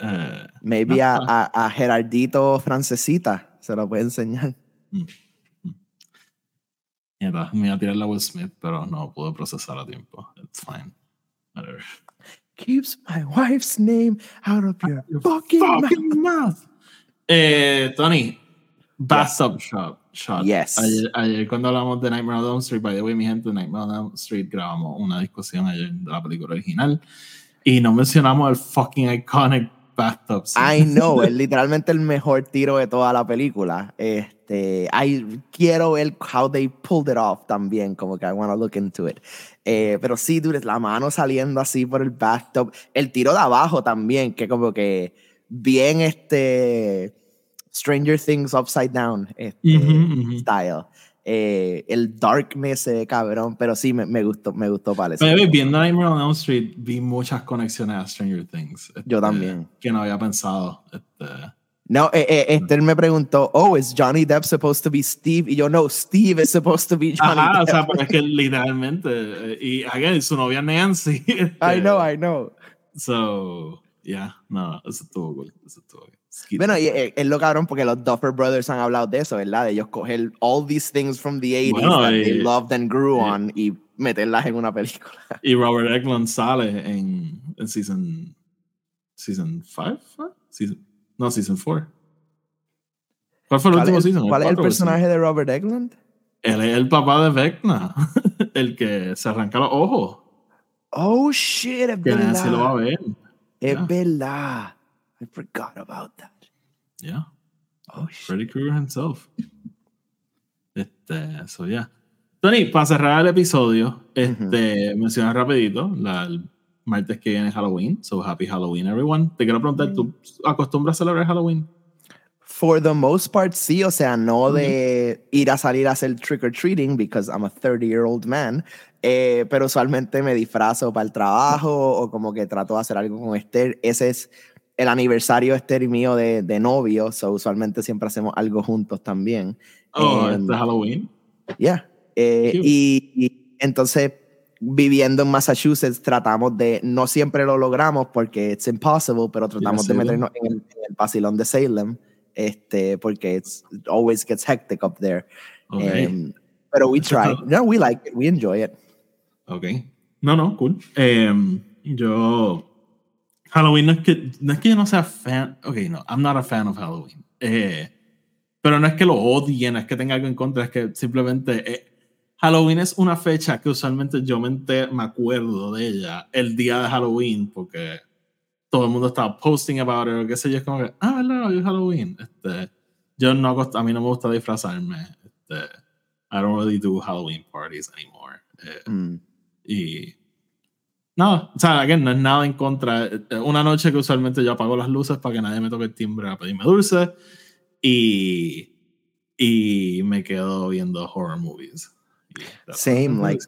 Eh, maybe a, a, a Gerardito Francesita se lo puede enseñar. Mierda, me iba a tirar la Will Smith, pero no pude procesar a tiempo. It's fine. Whatever. Keeps my wife's name out of your fucking mouth. Fucking mouth. Eh, Tony, bathtub shot. shot. Yes. Ayer, ayer cuando hablamos de Nightmare on Elm Street, by the way, mi gente, Nightmare on Elm Street grabamos una discusión ayer de la película original y no mencionamos el fucking iconic I know, es literalmente el mejor tiro de toda la película. Este, I quiero ver how they pulled it off también, como que I want to look into it. Eh, pero sí, dude, la mano saliendo así por el bathtub, el tiro de abajo también, que como que bien este Stranger Things Upside Down este, Ujú, ujú. style. Eh, el darkness eh, cabrón, pero sí me, me gustó, me gustó para eso. Viendo Nightmare on Elm Street, vi muchas conexiones a Stranger Things. Yo este, también. Que no había pensado. Este, No, eh, eh, Esther me preguntó, oh, is Johnny Depp supposed to be Steve? Y yo, no, Steve is supposed to be Johnny Ajá, o Depp. sea, pero es que literalmente. eh, Y again, su novia Nancy. este, *laughs* I know, I know. So, yeah, no, eso estuvo cool. Eso estuvo cool. Skid- Bueno, y eh, es lo cabrón porque los Duffer Brothers han hablado de eso, ¿verdad? De ellos coger all these things from the 80s Bueno, that y- they loved and grew y- on y meterlas en una película. *laughs* Y Robert Eglund sale en, en season. Season 5? Season, no, season 4. ¿Cuál fue el ¿Cuál último es, season? cuál es el personaje de Robert Eglund? Él es el papá de Vecna. *laughs* el que se arranca los ojos. Oh, shit, es Que Nancy lo va a verdad. ver. Es Yeah. verdad. I forgot about that. Yeah. Oh, shit. Freddy Krueger himself. Este, so yeah. Tony, para cerrar el episodio, este, menciona rapidito, la, el martes que viene es Halloween, so happy Halloween everyone. Te quiero preguntar, ¿tú acostumbras a celebrar Halloween? For the most part, sí, o sea, no de ir a salir a hacer trick or treating, because I'm a 30 year old man, eh, pero usualmente me disfrazo para el trabajo o como que trato de hacer algo con Esther. Ese es el aniversario Esther y mío de, de novio, so usualmente siempre hacemos algo juntos también. Oh, Em, este Halloween. Yeah. Eh, y, y entonces, viviendo en Massachusetts, tratamos de, no siempre lo logramos porque it's impossible, pero tratamos de meternos en el, en el vacilón de Salem, este, porque it's, it always gets hectic up there. Ok. Um, pero we try. No, we like it. We enjoy it. Ok. No, no, cool. Em, yo. Halloween no es, que, no es que yo no sea fan. Ok, no, I'm not a fan of Halloween. Eh, pero no es que lo odie, no es que tenga algo en contra, es que simplemente. eh, Halloween es una fecha que usualmente yo me, enter- me acuerdo de ella el día de Halloween, porque todo el mundo estaba posting about it o qué sé yo. Es como que, ah, verdad, hoy es Halloween. Este, yo no, a mí no me gusta disfrazarme. Este, I don't really do Halloween parties anymore. Eh, Mm. y nada, o sea, again, no es nada en contra. Una noche que usualmente yo apago las luces para que nadie me toque el timbre a pedirme dulce y, y me quedo viendo horror movies. Same, like-.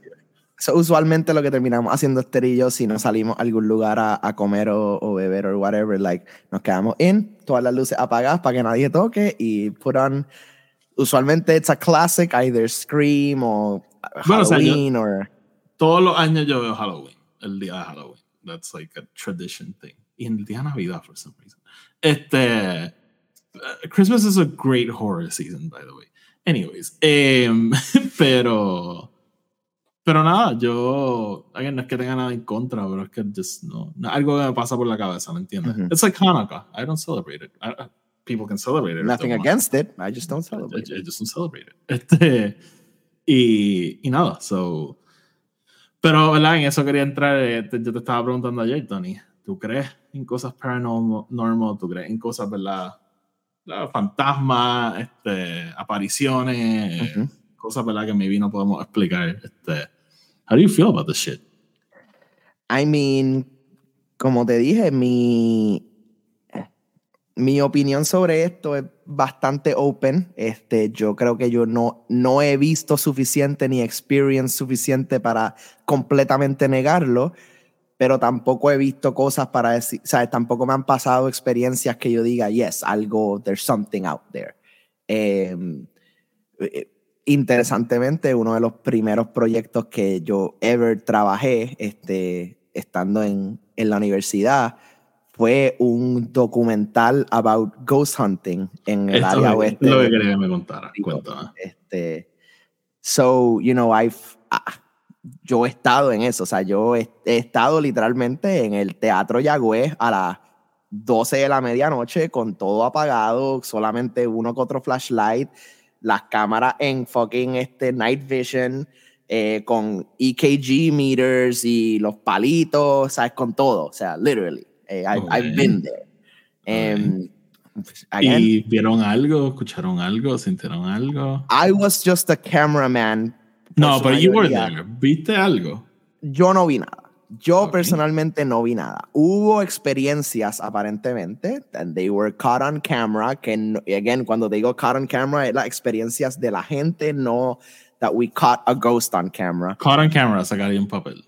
So, usualmente lo que terminamos haciendo yo, si no salimos a algún lugar a, a comer o, o, beber o whatever, like, nos quedamos in, todas las luces apagadas para que nadie toque y put on. Usualmente it's a classic, either Scream o Bueno, o sea, yo- Halloween or. Todos los años yo veo Halloween, el día de Halloween. That's like a tradition thing. Y el día de Navidad, for some reason. Este. uh, Christmas is a great horror season, by the way. Anyways, em, *laughs* pero. Pero nada, yo. again, no es que tenga nada en contra, pero es que just no. no algo que me pasa por la cabeza, ¿me entiendes? Ujú. It's like Hanukkah. I don't celebrate it. I- I- people can celebrate it. Nothing want. against it, I just don't I, celebrate. I just don't celebrate it. Este, y, y nada, so. Pero, ¿verdad? En eso quería entrar. eh, te- yo te estaba preguntando ayer, Tony. ¿Tú crees en cosas paranormal? normal? ¿Tú crees en cosas, verdad? Fantasmas, este, apariciones, Ujú. cosas, ¿verdad? Que maybe no podemos explicar. Este, how do you feel about this shit? I mean, como te dije, mi, mi opinión sobre esto es bastante open. Este, yo creo que yo no, no he visto suficiente ni experience suficiente para completamente negarlo, pero tampoco he visto cosas para decir, ¿sabes? Tampoco me han pasado experiencias que yo diga, yes, algo, there's something out there. Eh, interesantemente, uno de los primeros proyectos que yo ever trabajé, este, estando en, en la universidad, fue un documental about ghost hunting en el Esto área es oeste. lo que quería que me contara. Cuéntame. Este, so, you know, I've, ah, yo he estado en eso, o sea, yo he, he estado literalmente en el Teatro Yagüez a las 12 de la medianoche con todo apagado, solamente uno que otro flashlight, las cámaras en fucking este night vision, eh, con EKG meters y los palitos, ¿sabes? Con todo, o sea, literally. Eh, I've, been there. Em, again, ¿Y vieron algo? ¿Escucharon algo? ¿Sintieron algo? I was just a cameraman. No, pero you were there. ¿Viste algo? Yo no vi nada. Yo Ok. personalmente no vi nada. Hubo experiencias aparentemente, and they were caught on camera, que, no- again, cuando digo caught on camera, es las experiencias de la gente, no that we caught a ghost on camera. Caught on camera, sacaría un papel.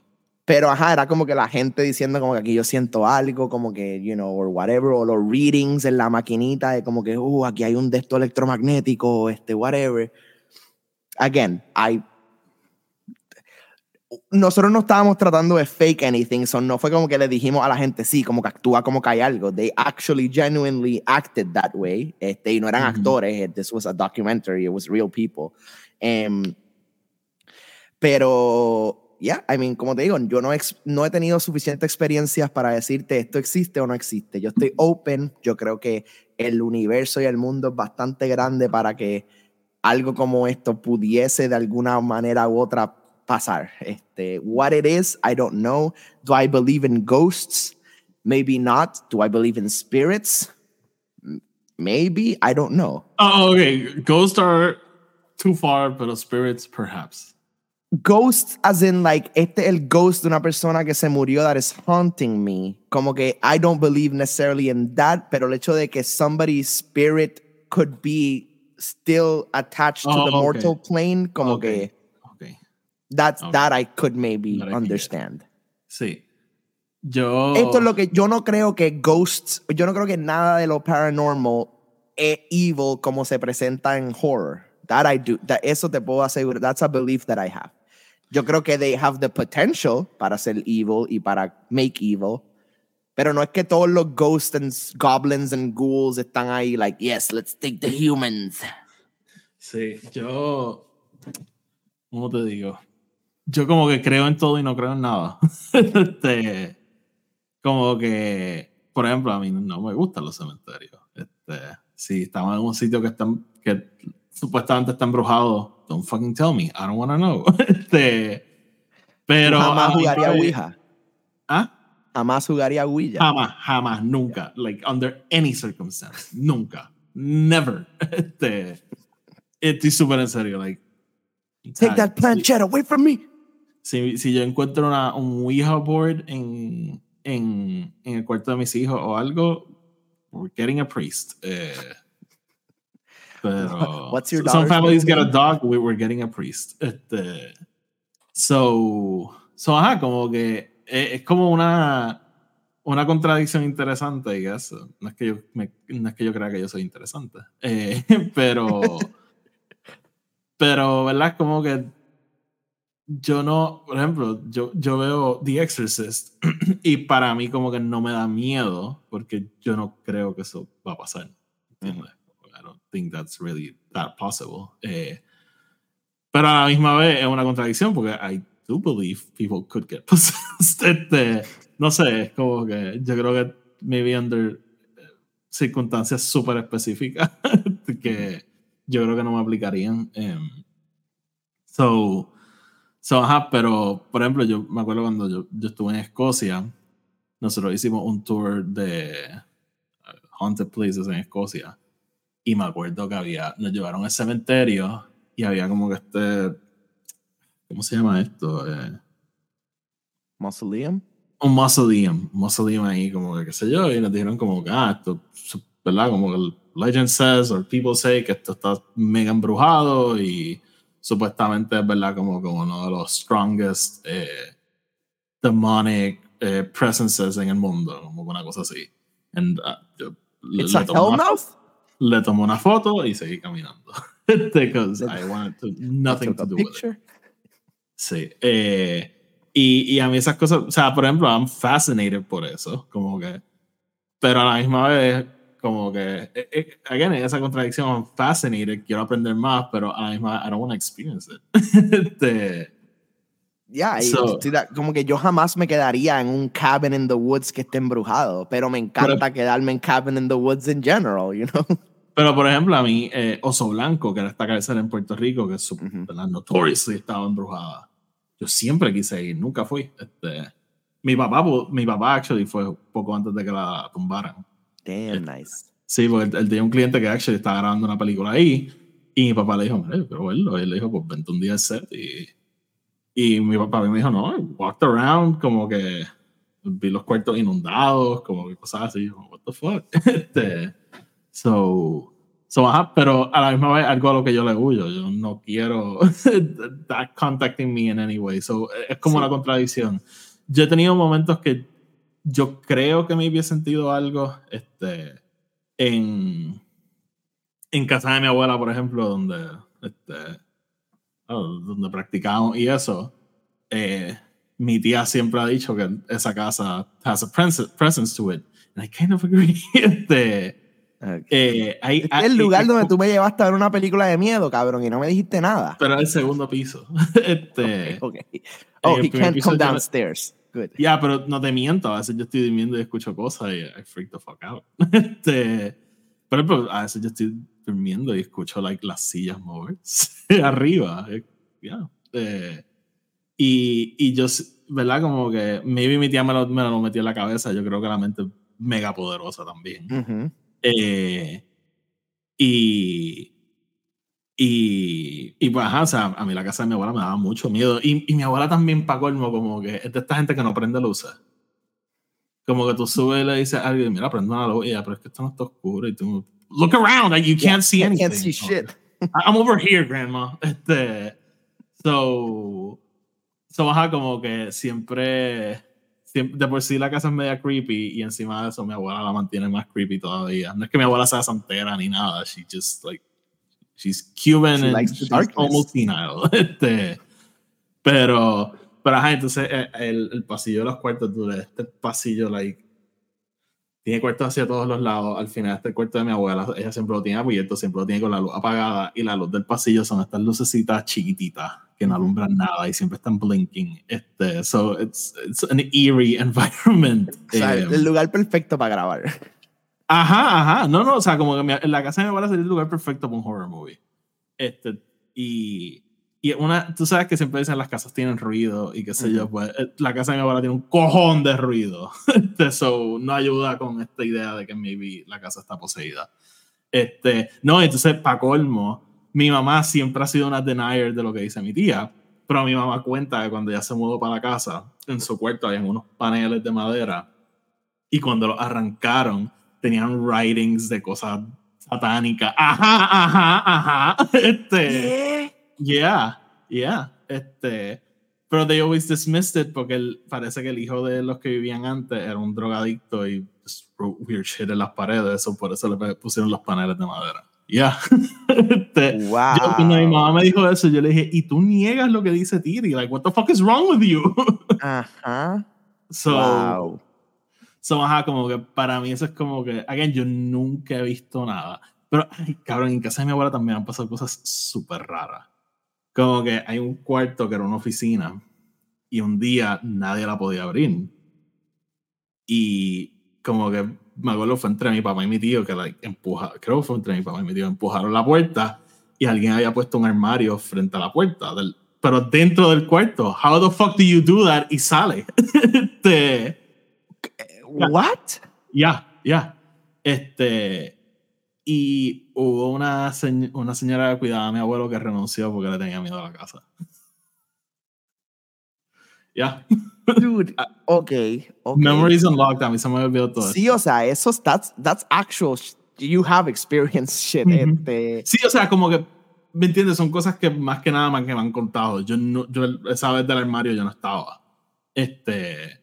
Pero ajá, era como que la gente diciendo como que aquí yo siento algo, como que, you know, or whatever, o los readings en la maquinita, de como que, uh, aquí hay un de esto electromagnético, este, whatever. Again, I. Nosotros no estábamos tratando de fake anything, so no fue como que le dijimos a la gente, sí, como que actúa como que hay algo. They actually genuinely acted that way. Este, y no eran Ujú. actores, eh, this was a documentary, it was real people. Em, pero, yeah, I mean, como te digo, yo no, ex- no he tenido suficientes experiencias para decirte esto existe o no existe. Yo estoy open, yo creo que el universo y el mundo es bastante grande para que algo como esto pudiese de alguna manera u otra pasar. Este, what it is, I don't know. Do I believe in ghosts? Maybe not. Do I believe in spirits? Maybe. I don't know. Oh, okay. Ghosts are too far, pero spirits, perhaps. Ghost, as in like, este el ghost de una persona que se murió that is haunting me. Como que I don't believe necessarily in that, pero el hecho de que somebody's spirit could be still attached to Oh, the okay. mortal plane, como Okay. que Okay. that's, that I could maybe I understand. Sí. Yo. Esto es lo que yo no creo que ghosts, yo no creo que nada de lo paranormal es evil como se presenta en horror. That I do, that eso te puedo asegurar. That's a belief that I have. Yo creo que they have the potential para ser evil y para make evil. Pero no es que todos los ghosts and goblins and ghouls están ahí like, yes, let's take the humans. Sí, yo. ¿Cómo te digo? Yo como que creo en todo y no creo en nada. *laughs* este, como que, por ejemplo, a mí no me gustan los cementerios. Este, si estamos en un sitio que, están, que supuestamente está embrujado, don't fucking tell me. I don't want to know. *laughs* este, pero. jamás jugaría me- Ouija. ¿Ah? Jamás jugaría Ouija. Jamás, jamás, nunca. Like, under any circumstance. Nunca. Never. *laughs* Este, estoy súper en serio. Like, Take that planchette away from me. Si, si yo encuentro una, un Ouija board en, en, en el cuarto de mis hijos o algo, we're getting a priest. Eh, pero *laughs* What's your some families get a dog, we, we're getting a priest. Este, So, so ajá, como que es, es como una, una contradicción interesante, y eso. No es que yo, me, no es que yo crea que yo soy interesante, *laughs* eh, pero, pero, ¿verdad? Como que yo no, por ejemplo, yo, yo veo The Exorcist *clears throat* y para mí como que no me da miedo porque yo no creo que eso va a pasar. ¿entiendes? Think that's really that possible. Eh, pero a la misma vez es una contradicción porque I do believe people could get *laughs* possessed. Este, no sé, es como que yo creo que maybe under eh, circunstancias súper específicas *laughs* que yo creo que no me aplicarían. Um, so, so, ajá, pero por ejemplo, yo me acuerdo cuando yo, yo estuve en Escocia, nosotros hicimos un tour de uh, haunted places en Escocia y me acuerdo que había, nos llevaron al cementerio y había como que este, ¿cómo se llama esto? Eh, Mausoleum. un mausoleum, un mausoleum ahí, como que qué sé yo, y nos dijeron como que, ah, esto, ¿verdad? Como que el legend says, or people say, que esto está mega embrujado y supuestamente es, ¿verdad? Como, como uno de los strongest eh, demonic eh, presences en el mundo, como una cosa así. And, uh, It's a hellmouth. Le tomé una foto y seguí caminando. *laughs* Because I wanted to, nothing to do with it. Sí. eh, y, y a mí esas cosas, o sea, por ejemplo, I'm fascinated por eso, como que, pero a la misma vez, como que, eh, eh, again, esa contradicción, I'm fascinated, quiero aprender más, pero a la misma vez, I don't want to experience it. *laughs* Este, Ya, y So- como que yo jamás me quedaría en un cabin in the woods que esté embrujado, pero me encanta quedarme en cabin in the woods in general, you know? *laughs* pero, por ejemplo, a mí, eh, Oso Blanco, que era esta cabecera en Puerto Rico, que es Ujú. ¿verdad? notoriously estaba embrujada. Yo siempre quise ir, nunca fui. Este, mi papá, mi papá, actually, fue poco antes de que la tumbaran. Damn nice. Sí, porque él, él tenía un cliente que actually estaba grabando una película ahí y mi papá le dijo, hombre, pero. Y él le dijo, pues vente un día al set. Y, y mi papá me dijo, no, walked around, como que vi los cuartos inundados, como que cosas así. Yo, what the fuck. *laughs* Este, so, so, ajá, pero a la misma vez algo a lo que yo le huyo. Yo no quiero *laughs* that contacting me in any way. So, es como Sí. una contradicción. Yo he tenido momentos que yo creo que me había sentido algo este, en, en casa de mi abuela, por ejemplo, donde, este, oh, donde practicamos y eso. eh, mi tía siempre ha dicho que esa casa has a pres- presence to it. And I kind of agree. *laughs* Este, Ok. eh, hay- Este es hay- el lugar es- donde tú me llevaste a ver una película de miedo, cabrón, y no me dijiste nada. Pero el segundo piso. *laughs* este, Ok. Oh, el he primer can't come downstairs. Good. Ya, pero no te miento, a veces yo estoy durmiendo y escucho cosas y I freak the fuck out. *laughs* Este, por ejemplo, a veces yo estoy durmiendo y escucho like, las sillas moverse *laughs* arriba. eh, ya. Eh, y, y yo, ¿verdad? Como que maybe mi tía me lo, me lo metió en la cabeza. Yo creo que la mente es mega poderosa también. Ujú. Eh, y, y, y pues, ajá, o sea, a mí la casa de mi abuela me daba mucho miedo. Y, y mi abuela también, para colmo, como que es de esta gente que no prende luces. Como que tú subes y le dices a alguien, mira, prende una luz. Y ella, pero es que esto no está oscuro. Y tú, look around, you can't see I anything. can't see shit. I'm over here, grandma. *laughs* Este, so, so, ajá, como que siempre, siempre, de por sí la casa es media creepy y encima de eso mi abuela la mantiene más creepy todavía. No es que mi abuela sea santera ni nada, she just like, she's Cuban She and she's almost senile. *laughs* Este, pero, pero ajá, entonces eh, el, el pasillo de los cuartos, ves este pasillo, like, tiene cuartos hacia todos los lados. Al final, este cuarto de mi abuela, ella siempre lo tiene abierto, siempre lo tiene con la luz apagada. Y la luz del pasillo son estas lucecitas chiquititas que no alumbran nada y siempre están blinking. Este, so it's, it's an eerie *laughs* environment. O sea, Eh, el lugar perfecto para grabar. Ajá, ajá. No, no, o sea, como que en la casa de mi abuela sería el lugar perfecto para un horror movie. Este, y, y una, tú sabes que siempre dicen las casas tienen ruido y qué sé yo, Ujú. pues eh, la casa de mi abuela tiene un cojón de ruido. *laughs* Este, so, no ayuda con esta idea de que maybe la casa está poseída. Este, no, entonces, para colmo, mi mamá siempre ha sido una denier de lo que dice mi tía, pero mi mamá cuenta que cuando ella se mudó para la casa, en su cuarto había unos paneles de madera y cuando los arrancaron tenían writings de cosas satánicas. Ajá, ajá, ajá. *laughs* Este, ¿Qué? Yeah, yeah. Este, pero they always dismissed it porque él, parece que el hijo de los que vivían antes era un drogadicto y just wrote weird shit en las paredes, eso por eso le pusieron los paneles de madera. Ya. *laughs* Este, Wow. yo, cuando mi mamá me dijo eso, yo le dije, ¿y tú niegas lo que dice Tiri? Like, what the fuck is wrong with you? *laughs* Ajá. so, wow. so, ajá, como que para mí eso es como que, again, yo nunca he visto nada. Pero, ay, cabrón, en casa de mi abuela también han pasado cosas súper raras. Como que hay un cuarto que era una oficina y un día nadie la podía abrir. Y como que me acuerdo fue entre mi papá y mi tío que like, empuja, creo que fue entre mi papá y mi tío, empujaron la puerta y alguien había puesto un armario frente a la puerta, del, pero dentro del cuarto. How the fuck do you do that? Y sale. *laughs* este, What? ya, ya. Este, y hubo una, señ- una señora que cuidaba a mi abuelo que renunció porque le tenía miedo a la casa. Ya. Dude, *laughs* ok, ok. Memories unlocked, a mí se me olvidó todo. Sí, o sea, eso that's that's actual you have experienced shit. Ujú. este, Sí, o sea, como que, ¿me entiendes? Son cosas que más que nada me, que me han contado. Yo, no, yo esa vez del armario yo no estaba. Este,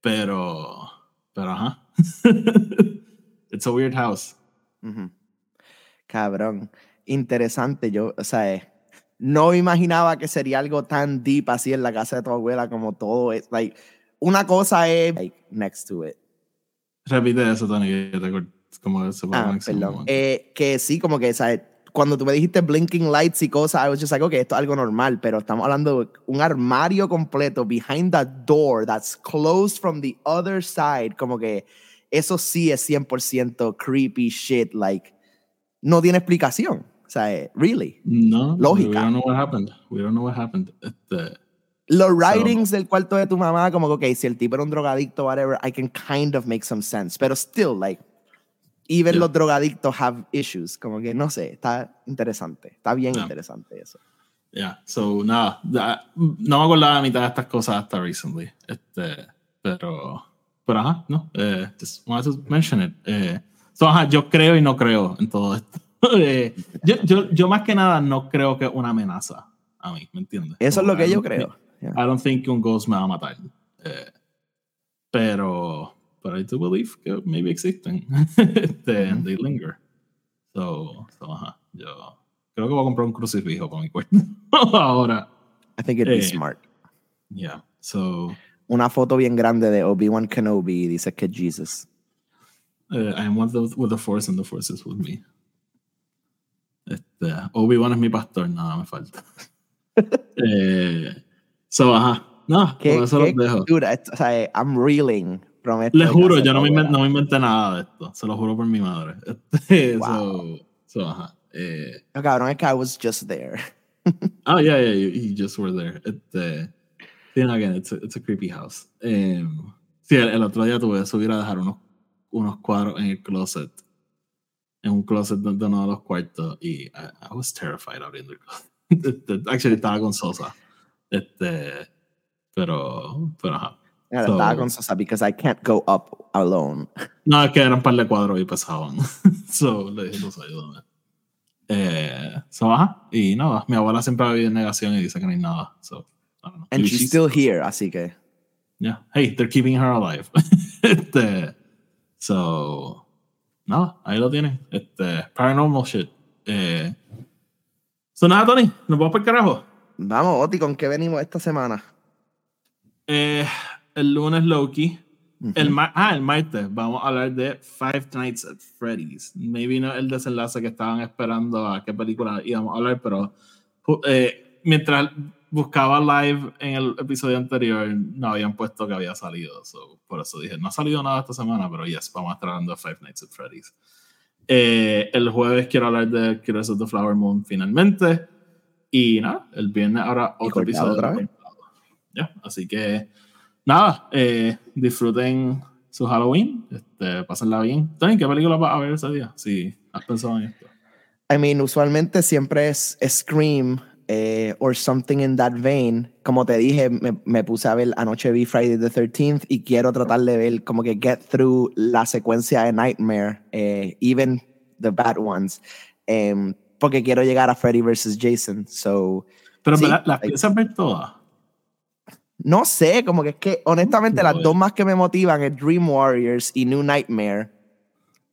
pero, pero ajá. *laughs* It's a weird house. Cabrón, interesante. Yo, o sea, eh, no imaginaba que sería algo tan deep así en la casa de tu abuela como todo es like una cosa es like, next to it. Repite eso, Tony, que te como la Ah, perdón. Eh, que sí, como que, ¿sabes? Cuando tú me dijiste blinking lights y cosas, I was just like, okay, esto es algo normal, pero estamos hablando de un armario completo behind that door that's closed from the other side, como que eso sí es 100% creepy shit, like, no tiene explicación. O sea, eh, really. No, Lógica. We don't know what happened. We don't know what happened. Este, Los writings del cuarto de tu mamá, como que, ok, si el tipo era un drogadicto, whatever, I can kind of make some sense. Pero still, like, even Yeah. los drogadictos have issues. Como que, no sé, está interesante. Está bien Yeah. interesante eso. yeah, so nada, da- no me acordaba de mitad de estas cosas hasta recently. Este, pero, pero ajá, no, eh, just wanted to mention it. Eh, so, ajá, yo creo y no creo en todo esto. *laughs* Eh, yo, yo, yo más que nada no creo que es una amenaza a mí, ¿me entiendes? Eso es lo que I yo creo. Yeah. I don't think un ghost me va a matar. Eh, pero, pero I do believe que maybe existen. *laughs* este, and they linger. So, so, ajá, yo creo que voy a comprar un crucifijo para mi cuarto. *laughs* Ahora, I think it'd be eh, smart. yeah. So, Una foto bien grande de Obi-Wan Kenobi y dice que Jesus. uh, I am the, with the force and the force is with me. Este, Obi-Wan es mi pastor, nada me falta. *laughs* eh, so, ajá. No, ¿Qué, con eso qué- los dejo. dude, o sea, I'm reeling from esto Les juro, yo no me, inven- abuela. no me inventé nada de esto. Se lo juro por mi madre. *laughs* Este, Wow. so, so, ajá. Eh, No, cabrón, es que I was just there. oh, *laughs* yeah, yeah, you, you just were there. Este, sí, no, again, it's a, it's a creepy house. Em, sí, el, el otro día tuve que subir a dejar unos, unos cuadros en el closet. En un closet de, de uno de los cuartos. Y I, I was terrified abriendo el closet. *laughs* Este, Actually, estaba con Sosa. Este, pero, pero ajá. Yeah, So- Estaba con Sosa because I can't go up alone. *laughs* No, es que eran un par de cuadros y pesaban. *laughs* so, le dije, pues ayúdame. Eh, so, ajá. Y nada, mi abuela siempre ha vivido en negación y dice que no hay nada. So, I don't know. And she's she's- still here, así que. Yeah. Hey, they're keeping her alive. *laughs* este, so, nada, ahí lo tienen. Este, paranormal shit. Eh, so, nada, Tony, nos vamos para el carajo. Vamos, Oti, ¿con qué venimos esta semana? Eh, el lunes Loki. Ujú. El ma- ah, el martes vamos a hablar de Five Nights at Freddy's. Maybe no el desenlace que estaban esperando a qué película íbamos a hablar, pero eh, mientras buscaba live en el episodio anterior, no habían puesto que había salido. so, por eso dije, no ha salido nada esta semana, pero yes, vamos a estar hablando de Five Nights at Freddy's. Eh, el jueves quiero hablar de Killers of the Flower Moon finalmente. Y nada, el viernes ahora otro episodio. otra vez. Ya, así que nada, eh, disfruten su Halloween, este, pásenla bien. Tony, ¿qué película vas a ver ese día? Si has pensado en esto. I mean, usualmente siempre es Scream eh, or something in that vein. Como te dije, me, me puse a ver anoche vi Friday the 13th y quiero tratar de ver como que get through la secuencia de Nightmare, eh, even the bad ones, em, porque quiero llegar a Freddy vs. Jason. So, Pero Sí, las like- piensas ver todas. No sé, como que es que honestamente las Joder. dos más que me motivan es Dream Warriors y New Nightmare.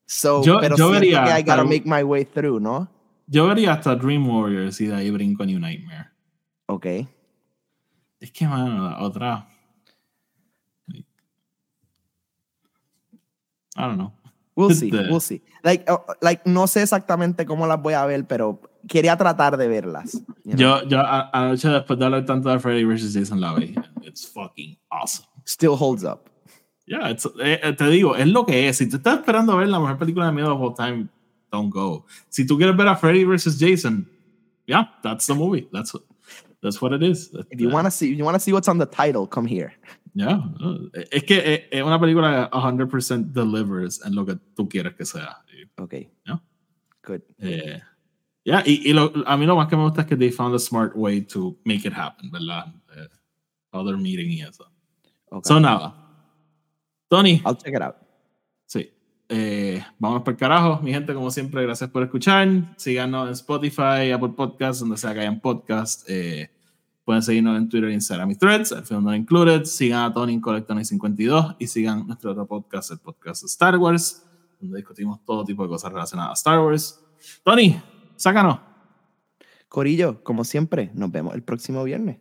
So, Yo- pero yo vería que I gotta make my way through, ¿no? Yo vería hasta Dream Warriors y de ahí brinco a New Nightmare. Ok. Es que, mano, la otra. I don't know. We'll *laughs* see, we'll see. Like, uh, like, no sé exactamente cómo las voy a ver, pero quería tratar de verlas. you know? Yo, yo anoche después de hablar tanto de Freddy vs. Jason la vi. It's fucking awesome. Still holds up. Yeah, it's- eh, eh, te digo, es lo que es. Si tú estás esperando ver la mejor película de miedo of all time, don't go. Si tú quieres ver a Freddy versus Jason, yeah, that's the movie. That's, that's what it is. If you wanna see, if you wanna see what's on the title, come here. Yeah, es que eh, es una película 100% delivers en lo que tú quieres que sea. Ok. Yeah. Good. Yeah. yeah, y, y lo- a mí lo más que me gusta es que they found a smart way to make it happen, ¿verdad? Eh, other meeting y eso. Okay. So, nada. Tony, I'll check it out. Eh, vamos por carajo, mi gente, como siempre, gracias por escuchar. Síganos en Spotify, Apple Podcasts, donde sea que hayan podcast. Eh, pueden seguirnos en Twitter, Instagram y Threads, el film not included. Sigan a Tony en Colectonic52 y sigan nuestro otro podcast, el podcast Star Wars, donde discutimos todo tipo de cosas relacionadas a Star Wars. Tony, sácanos. Corillo, como siempre, nos vemos el próximo viernes.